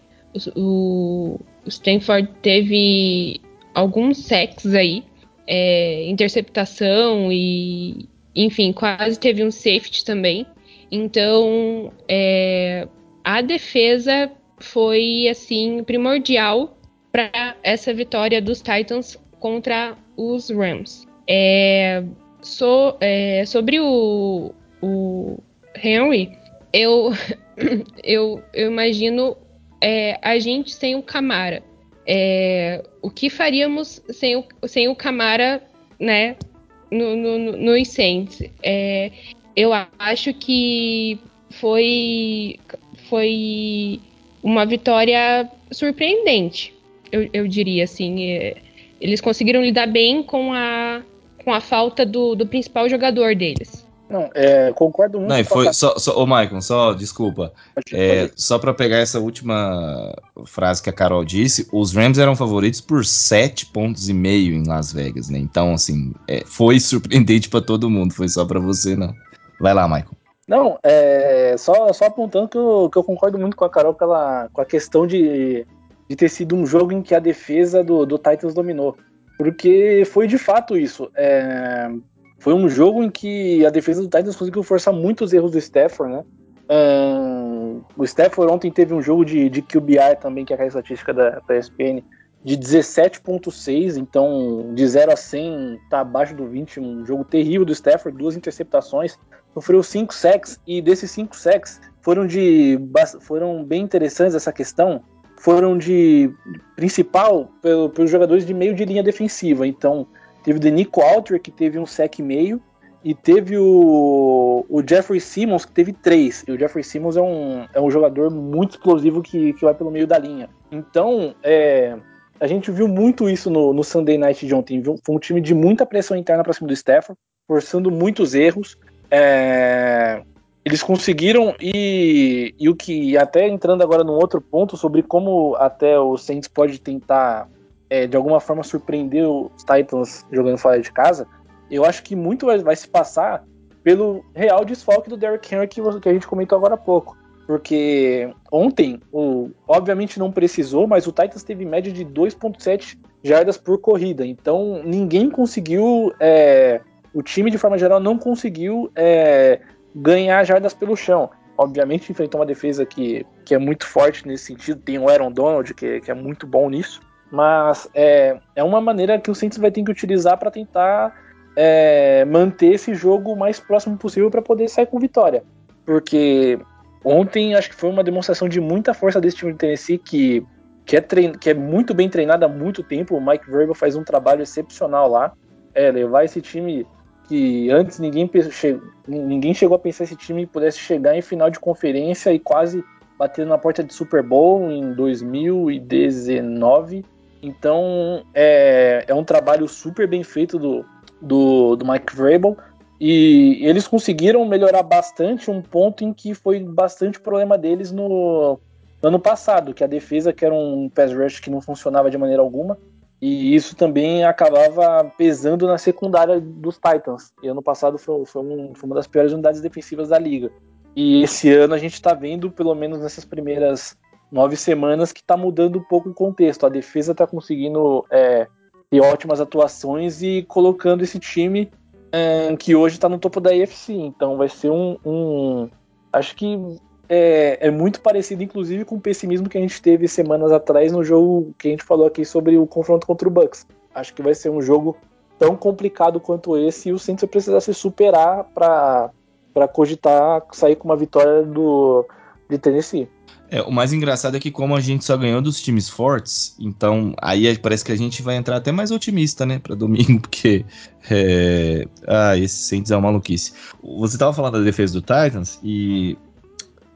S5: o, o Stanford teve alguns sacks aí, é, interceptação e, enfim, quase teve um safety também. Então, é, a defesa foi assim primordial para essa vitória dos Titans contra os Rams. É, so, é, sobre o, o Henry, eu, (coughs) eu, eu imagino é, a gente sem o Camara. É, o que faríamos sem o, sem o Camara, né, no, no, no, Saints? É, eu acho que foi foi uma vitória surpreendente, eu, eu diria assim. É, eles conseguiram lidar bem com a, com a falta do, do principal jogador deles.
S4: Não, é, concordo muito.
S3: Não, foi a... só, só, ô Maicon, só desculpa. É, só para pegar essa última frase que a Carol disse, os Rams eram favoritos por sete pontos e meio em Las Vegas, né? Então, assim, é, foi surpreendente para todo mundo, foi só para você não. Vai lá, Michael.
S4: Não, é, só, só apontando que eu, que eu concordo muito com a Carol com, ela, com a questão de, de ter sido um jogo em que a defesa do, do Titans dominou. Porque foi de fato isso. É, foi um jogo em que a defesa do Titans conseguiu forçar muitos erros do Stafford, né? Um, o Stafford ontem teve um jogo de, de QBR também, que é a estatística da, da ESPN, de 17.6, então de 0 a 100 tá abaixo do 20, um jogo terrível do Stafford, duas interceptações, sofreu 5 sacks e desses 5 sacks foram de foram bem interessantes essa questão, foram de principal pelos jogadores de meio de linha defensiva, então teve o Denico Alter que teve um sack e meio e teve o, o Jeffrey Simmons que teve três, e o Jeffrey Simmons é um, é um jogador muito explosivo que, que vai pelo meio da linha. Então, é, a gente viu muito isso no, no Sunday Night de ontem. Viu? Foi um time de muita pressão interna para cima do Stafford, forçando muitos erros. É, eles conseguiram e, e o que até entrando agora num outro ponto sobre como até o Saints pode tentar é, de alguma forma surpreender os Titans jogando fora de casa. Eu acho que muito vai, vai se passar pelo real desfalque do Derrick Henry que, que a gente comentou agora há pouco. Porque ontem, o, obviamente não precisou, mas o Titans teve média de 2,7 jardas por corrida. Então ninguém conseguiu. É, o time, de forma geral, não conseguiu é, ganhar jardas pelo chão. Obviamente enfrentou uma defesa que, que é muito forte nesse sentido. Tem o Aaron Donald, que, que é muito bom nisso. Mas é, é uma maneira que o Saints vai ter que utilizar para tentar é, manter esse jogo o mais próximo possível para poder sair com vitória. Porque Ontem acho que foi uma demonstração de muita força desse time de Tennessee que, que, é, trein, que é muito bem treinado há muito tempo. O Mike Vrabel faz um trabalho excepcional lá. É, levar esse time que antes ninguém, ninguém chegou a pensar esse time pudesse chegar em final de conferência e quase bater na porta de Super Bowl em 2019. Então é, é um trabalho super bem feito do, do, do Mike Vrabel. E eles conseguiram melhorar bastante um ponto em que foi bastante problema deles no, ano passado, que a defesa que era um pass rush que não funcionava de maneira alguma, e isso também acabava pesando na secundária dos Titans. E ano passado foi, foi, um, foi uma das piores unidades defensivas da liga. E esse ano a gente está vendo, pelo menos nessas primeiras nove semanas, que está mudando um pouco o contexto. A defesa está conseguindo é, ter ótimas atuações e colocando esse time que hoje está no topo da AFC. Então vai ser um. um acho que é, é, muito parecido, inclusive, com o pessimismo que a gente teve semanas atrás no jogo que a gente falou aqui sobre o confronto contra o Bucks. Acho que vai ser um jogo tão complicado quanto esse e o Saints vai precisar se superar para cogitar sair com uma vitória do, de Tennessee.
S3: É, o mais engraçado é que como a gente só ganhou dos times fortes, então aí é, parece que a gente vai entrar até mais otimista, né, para domingo, (laughs) porque é, ah, esse Saints é uma maluquice. Você tava falando da defesa do Titans e,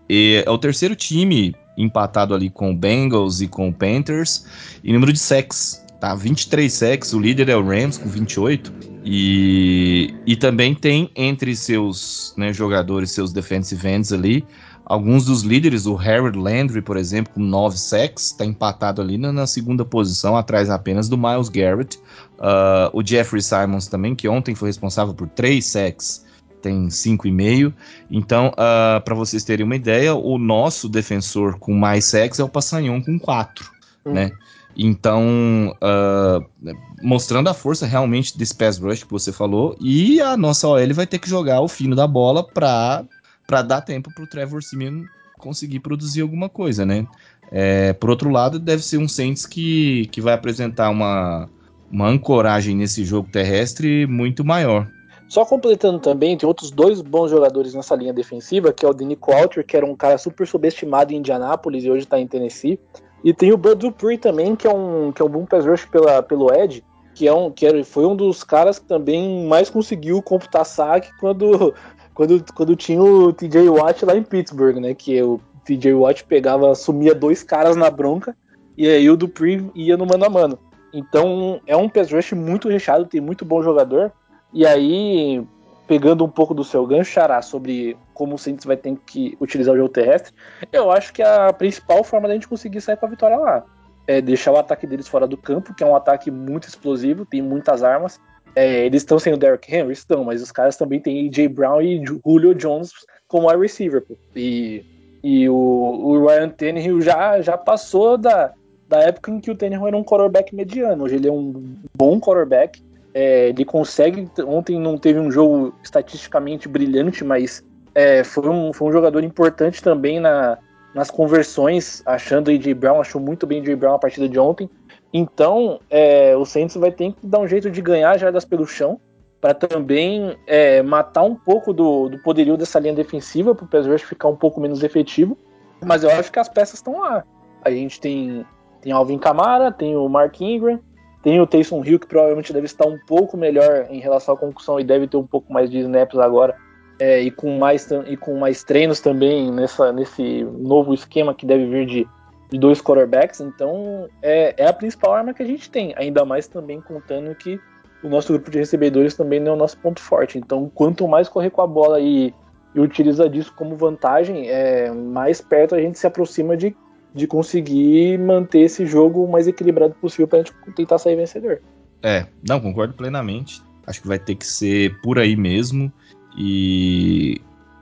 S3: e é o terceiro time empatado ali com o Bengals e com o Panthers em número de sacks, tá? 23 sacks, o líder é o Rams com 28 e, e também tem entre seus né, jogadores, seus defensive ends ali, Alguns dos líderes, o Harold Landry, por exemplo, com 9 sacks, está empatado ali na, na, segunda posição, atrás apenas do Miles Garrett. Uh, o Jeffrey Simons também, que ontem foi responsável por 3 sacks, tem 5,5. Então, uh, ah, para vocês terem uma ideia, o nosso defensor com mais sacks é o Passanhon com 4, hum. né? Então, uh, mostrando a força realmente desse pass rush que você falou, e a nossa OL vai ter que jogar o fino da bola para para dar tempo para o Trevor Simeon conseguir produzir alguma coisa, né? É, por outro lado, deve ser um Saints que, que vai apresentar uma, uma ancoragem nesse jogo terrestre muito maior.
S4: Só completando também, tem outros dois bons jogadores nessa linha defensiva, que é o Denico Alter, que era um cara super subestimado em Indianápolis e hoje está em Tennessee. E tem o Bud Dupree também, que é um, que é um bom pass rush pela, pelo Ed, que, é um, que foi um dos caras que também mais conseguiu computar saque quando quando, quando tinha o TJ Watt lá em Pittsburgh, né? Que o TJ Watt pegava, sumia dois caras na bronca e aí o Dupree ia no mano a mano. Então é um pass rush muito recheado, tem muito bom jogador. E aí, pegando um pouco do seu gancho, Xará, sobre como o Saints vai ter que utilizar o jogo terrestre, eu acho que a principal forma da gente conseguir sair com a vitória lá é deixar o ataque deles fora do campo, que é um ataque muito explosivo, tem muitas armas, É, eles estão sem o Derrick Henry? Estão, mas os caras também têm AJ Brown e Julio Jones como wide receiver. Pô. E, e o, o Ryan Tannehill já, já passou da, da época em que o Tannehill era um quarterback mediano. Hoje ele é um bom quarterback. É, ele consegue. Ontem não teve um jogo estatisticamente brilhante, mas é, foi, um, foi um jogador importante também na, nas conversões, achando o AJ Brown, achou muito bem o AJ Brown a partida de ontem. Então, é, o Saints vai ter que dar um jeito de ganhar jardas pelo chão, para também é, matar um pouco do, do poderio dessa linha defensiva, para o Pass Rush ficar um pouco menos efetivo. Mas eu acho que as peças estão lá. A gente tem, tem Alvin Kamara, tem o Mark Ingram, tem o Taysom Hill, que provavelmente deve estar um pouco melhor em relação à concussão e deve ter um pouco mais de snaps agora. É, e, com mais, e com mais treinos também nessa, nesse novo esquema que deve vir de, de dois quarterbacks. Então é, é a principal arma que a gente tem. Ainda mais também contando que o nosso grupo de recebedores também não é o nosso ponto forte. Então, quanto mais correr com a bola e, e utiliza disso como vantagem, é, mais perto a gente se aproxima de de conseguir manter esse jogo o mais equilibrado possível para a gente tentar sair vencedor.
S3: É, não, concordo plenamente. Acho que vai ter que ser por aí mesmo. E.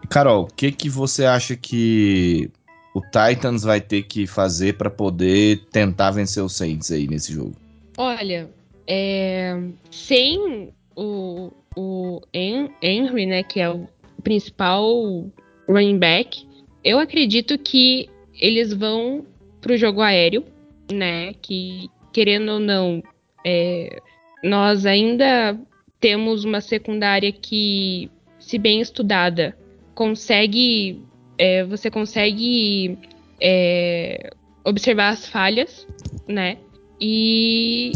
S3: Carol, o que, que você acha que o Titans vai ter que fazer para poder tentar vencer o Saints aí nesse jogo?
S5: Olha, é, sem o, o Henry, né, que é o principal running back, eu acredito que eles vão para o jogo aéreo, né? Que, querendo ou não, é, nós ainda temos uma secundária que, se bem estudada, consegue. É, você consegue é, observar as falhas, né? E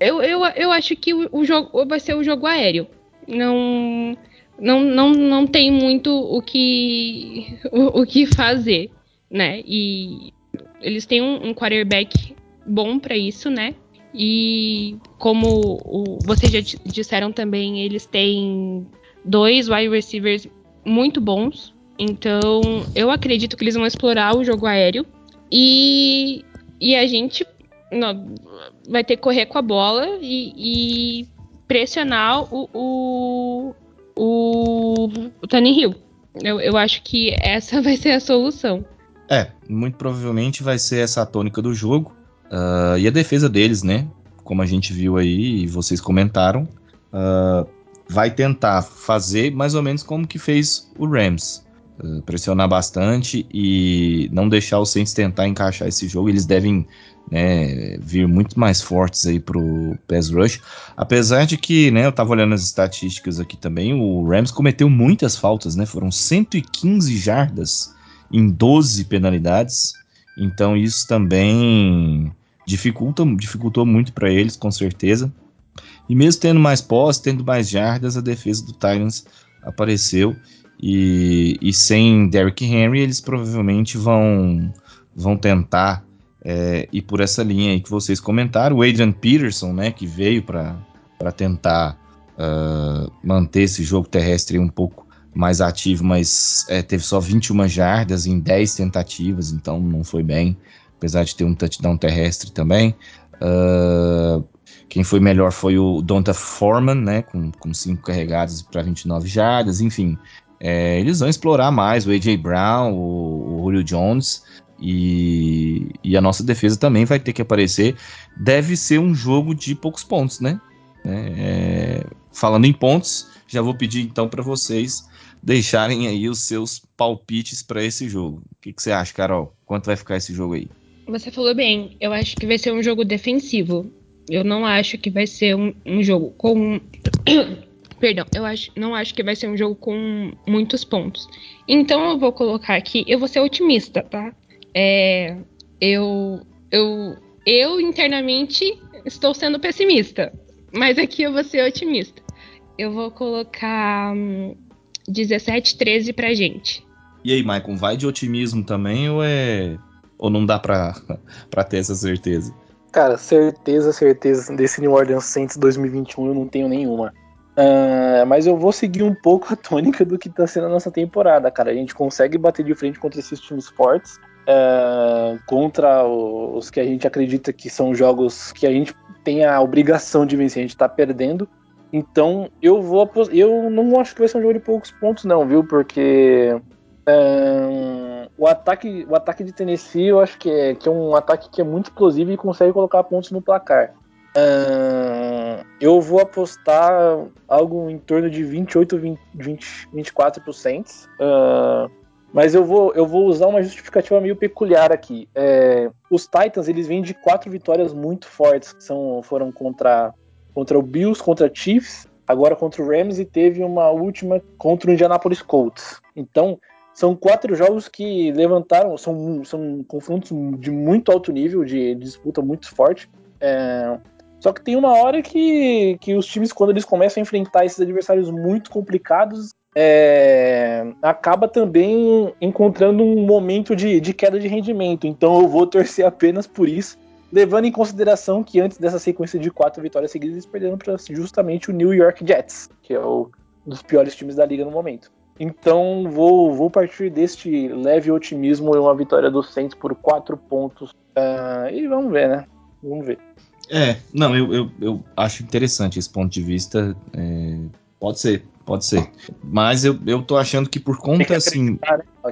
S5: eu, eu, eu acho que o, o jogo vai ser o jogo aéreo. Não, não, não, não tem muito o que, (laughs) o, o que fazer né? E eles têm um, um quarterback bom para isso, né? E como o, vocês já disseram também, eles têm dois wide receivers muito bons. Então, eu acredito que eles vão explorar o jogo aéreo. E, e a gente não, vai ter que correr com a bola e, e pressionar o, o, o, o Tannehill. Eu, eu acho que essa (laughs) vai ser a solução.
S3: É, muito provavelmente vai ser essa a tônica do jogo. Uh, e a defesa deles, né? Como a gente viu aí e vocês comentaram, uh, vai tentar fazer mais ou menos como que fez o Rams. Uh, pressionar bastante e não deixar o Saints tentar encaixar esse jogo. Eles devem né, vir muito mais fortes aí pro pass rush. Apesar de que, né, eu tava olhando as estatísticas aqui também, o Rams cometeu muitas faltas, né? Foram 115 jardas em 12 penalidades. Então isso também dificulta, dificultou muito para eles, com certeza. E mesmo tendo mais posse, tendo mais jardas, a defesa do Titans apareceu. E, e sem Derrick Henry, eles provavelmente vão, vão tentar é, ir por essa linha aí que vocês comentaram. O Adrian Peterson, né, que veio para tentar uh, manter esse jogo terrestre um pouco mais ativo, mas é, teve só 21 jardas em 10 tentativas, então não foi bem, apesar de ter um touchdown terrestre também. Uh, quem foi melhor foi o Donta Foreman, né, com, com 5 carregadas para 29 jardas, enfim. É, eles vão explorar mais o A.J. Brown, o, o Julio Jones, e, e, a nossa defesa também vai ter que aparecer. Deve ser um jogo de poucos pontos, né? É, falando em pontos, já vou pedir então para vocês deixarem aí os seus palpites para esse jogo. O que, que, você acha, Carol? Quanto vai ficar esse jogo aí?
S5: Você falou bem. Eu acho que vai ser um jogo defensivo. Eu não acho que vai ser um, um jogo com. Perdão, eu acho, não acho que vai ser um jogo com muitos pontos. Então eu vou colocar aqui. Eu vou ser otimista, tá? É, eu, eu, eu internamente estou sendo pessimista, mas aqui eu vou ser otimista. Eu vou colocar hum, 17, 13 pra gente.
S3: E aí, Maicon, vai de otimismo também ou é. Ou não dá pra, (laughs) pra ter essa certeza?
S4: Cara, certeza, certeza desse New Orleans Saints 2021 eu não tenho nenhuma. Uh, mas eu vou seguir um pouco a tônica do que tá sendo a nossa temporada, cara. A gente consegue bater de frente contra esses times fortes, uh, contra os, que a gente acredita que são jogos que a gente tem a obrigação de vencer. A gente tá perdendo, Então, eu vou eu não acho que vai ser um jogo de poucos pontos não, viu? Porque um, o ataque, o ataque de Tennessee, eu acho que é, que é um ataque que é muito explosivo e consegue colocar pontos no placar. Um, eu vou apostar algo em torno de 28, 20, 20 24%. Uh, mas eu vou, eu vou usar uma justificativa meio peculiar aqui. É, os Titans eles vêm de quatro vitórias muito fortes, que são, foram contra, contra o Bills, contra Chiefs, agora contra o Rams e teve uma última contra o Indianapolis Colts. Então, são quatro jogos que levantaram, são, são confrontos de muito alto nível, de, de disputa muito forte. É, só que tem uma hora que, que os times, quando eles começam a enfrentar esses adversários muito complicados, é, acaba também encontrando um momento de, de queda de rendimento. Então eu vou torcer apenas por isso, levando em consideração que antes dessa sequência de quatro vitórias seguidas, eles perderam para justamente o New York Jets, que é o, um dos piores times da liga no momento. Então vou, vou partir deste leve otimismo e uma vitória do Saints por quatro pontos. Uh, e vamos ver, né? Vamos ver.
S3: É, não, eu, eu, eu acho interessante esse ponto de vista. É, pode ser, Pode ser. Mas eu, eu tô achando que por conta, que assim. Né?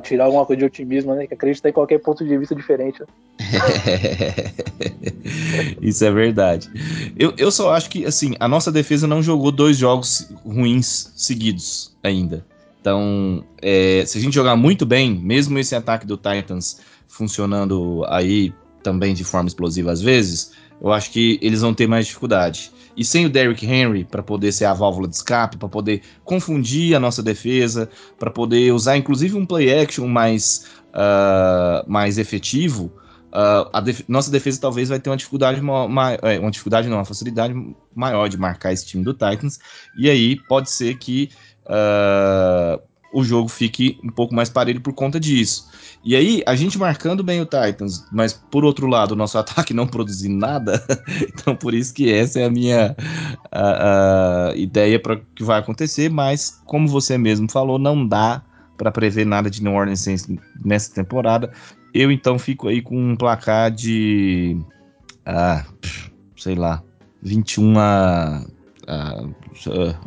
S4: Tirar alguma coisa de otimismo, né? Que acreditar em qualquer ponto de vista diferente. Né? (laughs)
S3: Isso é verdade. Eu, eu só acho que, assim, a nossa defesa não jogou dois jogos ruins seguidos ainda. Então, é, se a gente jogar muito bem, mesmo esse ataque do Titans funcionando aí também de forma explosiva às vezes, eu acho que eles vão ter mais dificuldade. E sem o Derrick Henry para poder ser a válvula de escape, para poder confundir a nossa defesa, para poder usar inclusive um play action mais, uh, mais efetivo, uh, a def nossa defesa talvez vai ter uma dificuldade, é, uma dificuldade não, uma facilidade maior de marcar esse time do Titans. E aí pode ser que uh, o jogo fique um pouco mais parelho por conta disso. E aí, a gente marcando bem o Titans, mas por outro lado, o nosso (laughs) ataque não produzindo nada, (laughs) então por isso que essa é a minha a, a ideia para o que vai acontecer, mas como você mesmo falou, não dá para prever nada de New Orleans Saints nessa temporada. Eu então fico aí com um placar de ah, sei lá, 21 a, a,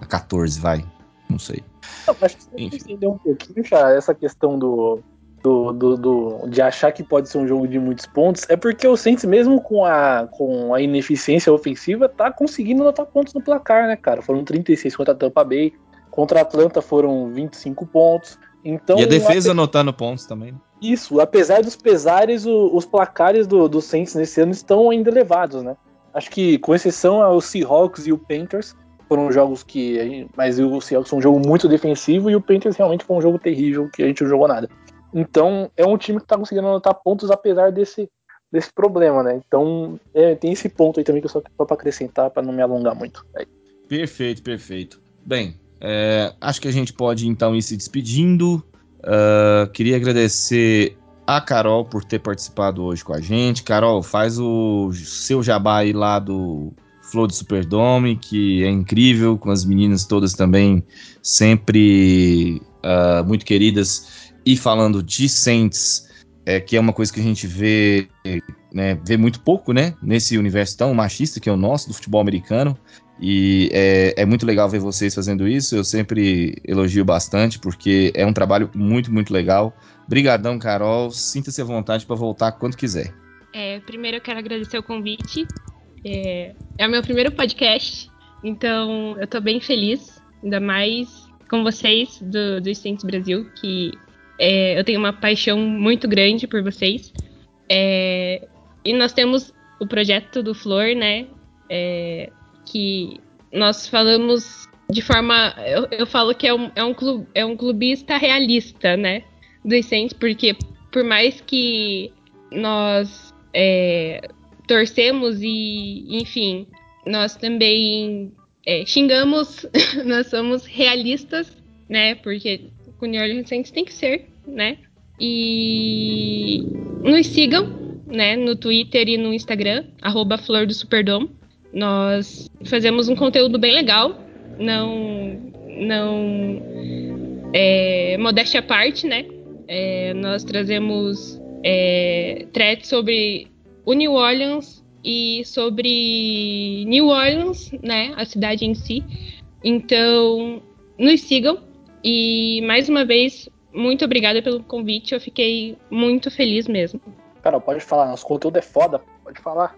S3: a 14, vai. Não sei.
S4: Não, acho que você entender um pouquinho já essa questão do, do, do, do, de achar que pode ser um jogo de muitos pontos, é porque o Saints, mesmo com a, com a ineficiência ofensiva, tá conseguindo anotar pontos no placar, né, cara? Foram 36 contra a Tampa Bay, contra a Atlanta foram 25 pontos. Então,
S3: e a defesa anotando pontos também. Né?
S4: Isso, apesar dos pesares, o, os placares do, do Saints nesse ano estão ainda elevados, né? Acho que, com exceção aos Seahawks e o Panthers, foram jogos que. Mas o Seahawks foi um jogo muito defensivo e o Panthers realmente foi um jogo terrível que a gente não jogou nada. Então, é um time que tá conseguindo anotar pontos apesar desse, desse problema, né? Então, é, tem esse ponto aí também que eu só quero para acrescentar, para não me alongar muito. É.
S3: Perfeito, perfeito. Bem, é, acho que a gente pode então ir se despedindo. Uh, queria agradecer a Carol por ter participado hoje com a gente. Carol, faz o seu jabá aí lá do Flow do Superdome, que é incrível, com as meninas todas também sempre uh, muito queridas e falando de Saints, é, que é uma coisa que a gente vê, né, vê muito pouco, né? Nesse universo tão machista que é o nosso, do futebol americano. E é, é muito legal ver vocês fazendo isso. Eu sempre elogio bastante, porque é um trabalho muito, muito legal. Brigadão, Carol. Sinta-se à vontade para voltar quando quiser.
S5: É, primeiro eu quero agradecer o convite. É, é o meu primeiro podcast, então eu estou bem feliz, ainda mais com vocês do, do Saints Brasil, que é, eu tenho uma paixão muito grande por vocês. É, e nós temos o projeto do Flor, né? É, que nós falamos de forma. Eu, eu falo que é um, é, um clube, é um clubista realista, né? Dos Saints, porque por mais que nós é, torcemos e, enfim, nós também é, xingamos, (laughs) nós somos realistas, né? Porque com New Orleans Saints tem que ser, né? E nos sigam, né, no Twitter e no Instagram, arroba Flor do Superdome. Nós fazemos um conteúdo bem legal, não, não é, modéstia à parte, né? É, nós trazemos é, threads sobre o New Orleans e sobre New Orleans, né, a cidade em si, Então, nos sigam. E mais uma vez, muito obrigada pelo convite. Eu fiquei muito feliz mesmo.
S4: Carol, pode falar, nosso conteúdo é foda. Pode falar.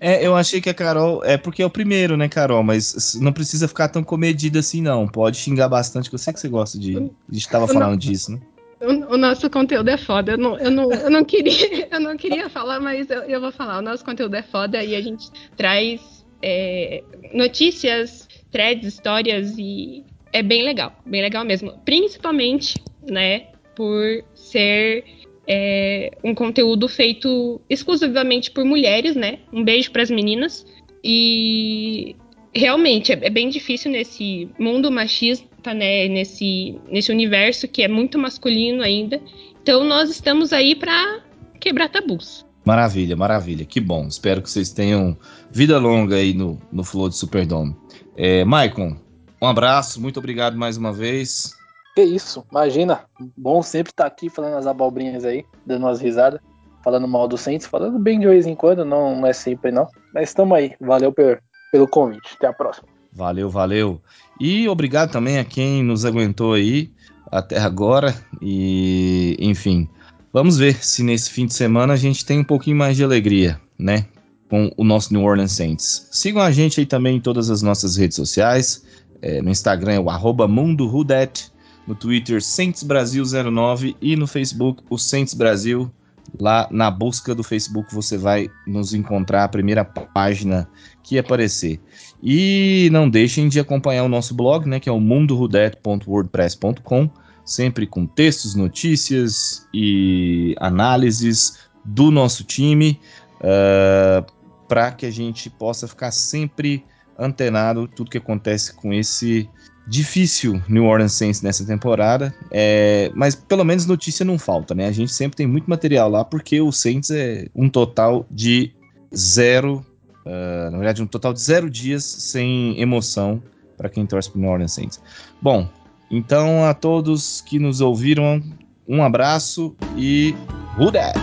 S3: é, eu achei que a Carol. É porque é o primeiro, né, Carol? Mas não precisa ficar tão comedida assim, não. Pode xingar bastante, que eu sei que você gosta de. A gente tava falando não, disso, né?
S5: O, nosso conteúdo é foda. Eu não, eu não, eu não, queria, (laughs) eu não queria falar, mas eu, eu vou falar. O nosso conteúdo é foda e a gente traz é, notícias, threads, histórias e é bem legal. Bem legal mesmo. Principalmente, né, por ser é um conteúdo feito exclusivamente por mulheres, né? Um beijo para as meninas. E realmente é, é, bem difícil nesse mundo machista, né? Nesse, nesse universo que é muito masculino ainda. Então nós estamos aí para quebrar tabus.
S3: Maravilha, maravilha. Que bom. Espero que vocês tenham vida longa aí no, no Flow de Superdome. É, Maicon, um abraço, muito obrigado mais uma vez.
S4: Que isso, imagina. Bom sempre estar tá aqui falando as abobrinhas aí, dando umas risadas, falando mal do Saints, falando bem de vez em quando, não, não é sempre não. Mas estamos aí. Valeu per, pelo convite. Até a próxima.
S3: Valeu, valeu. E obrigado também a quem nos aguentou aí até agora. E, enfim, vamos ver se nesse fim de semana a gente tem um pouquinho mais de alegria, né? Com o nosso New Orleans Saints. Sigam a gente aí também em todas as nossas redes sociais. É, no Instagram é o arroba no Twitter Saints Brasil 09 e no Facebook o Saints Brasil. Lá na busca do Facebook você vai nos encontrar a primeira página que aparecer. E não deixem de acompanhar o nosso blog, né, que é o mundorudet.wordpress.com, sempre com textos, notícias e análises do nosso time, uh, para que a gente possa ficar sempre antenado tudo que acontece com esse difícil New Orleans Saints nessa temporada, é, mas pelo menos notícia não falta, né? A gente sempre tem muito material lá porque o Saints é um total de zero, uh, na verdade um total de zero dias sem emoção para quem torce para New Orleans Saints. Bom, então a todos que nos ouviram, um abraço e who that?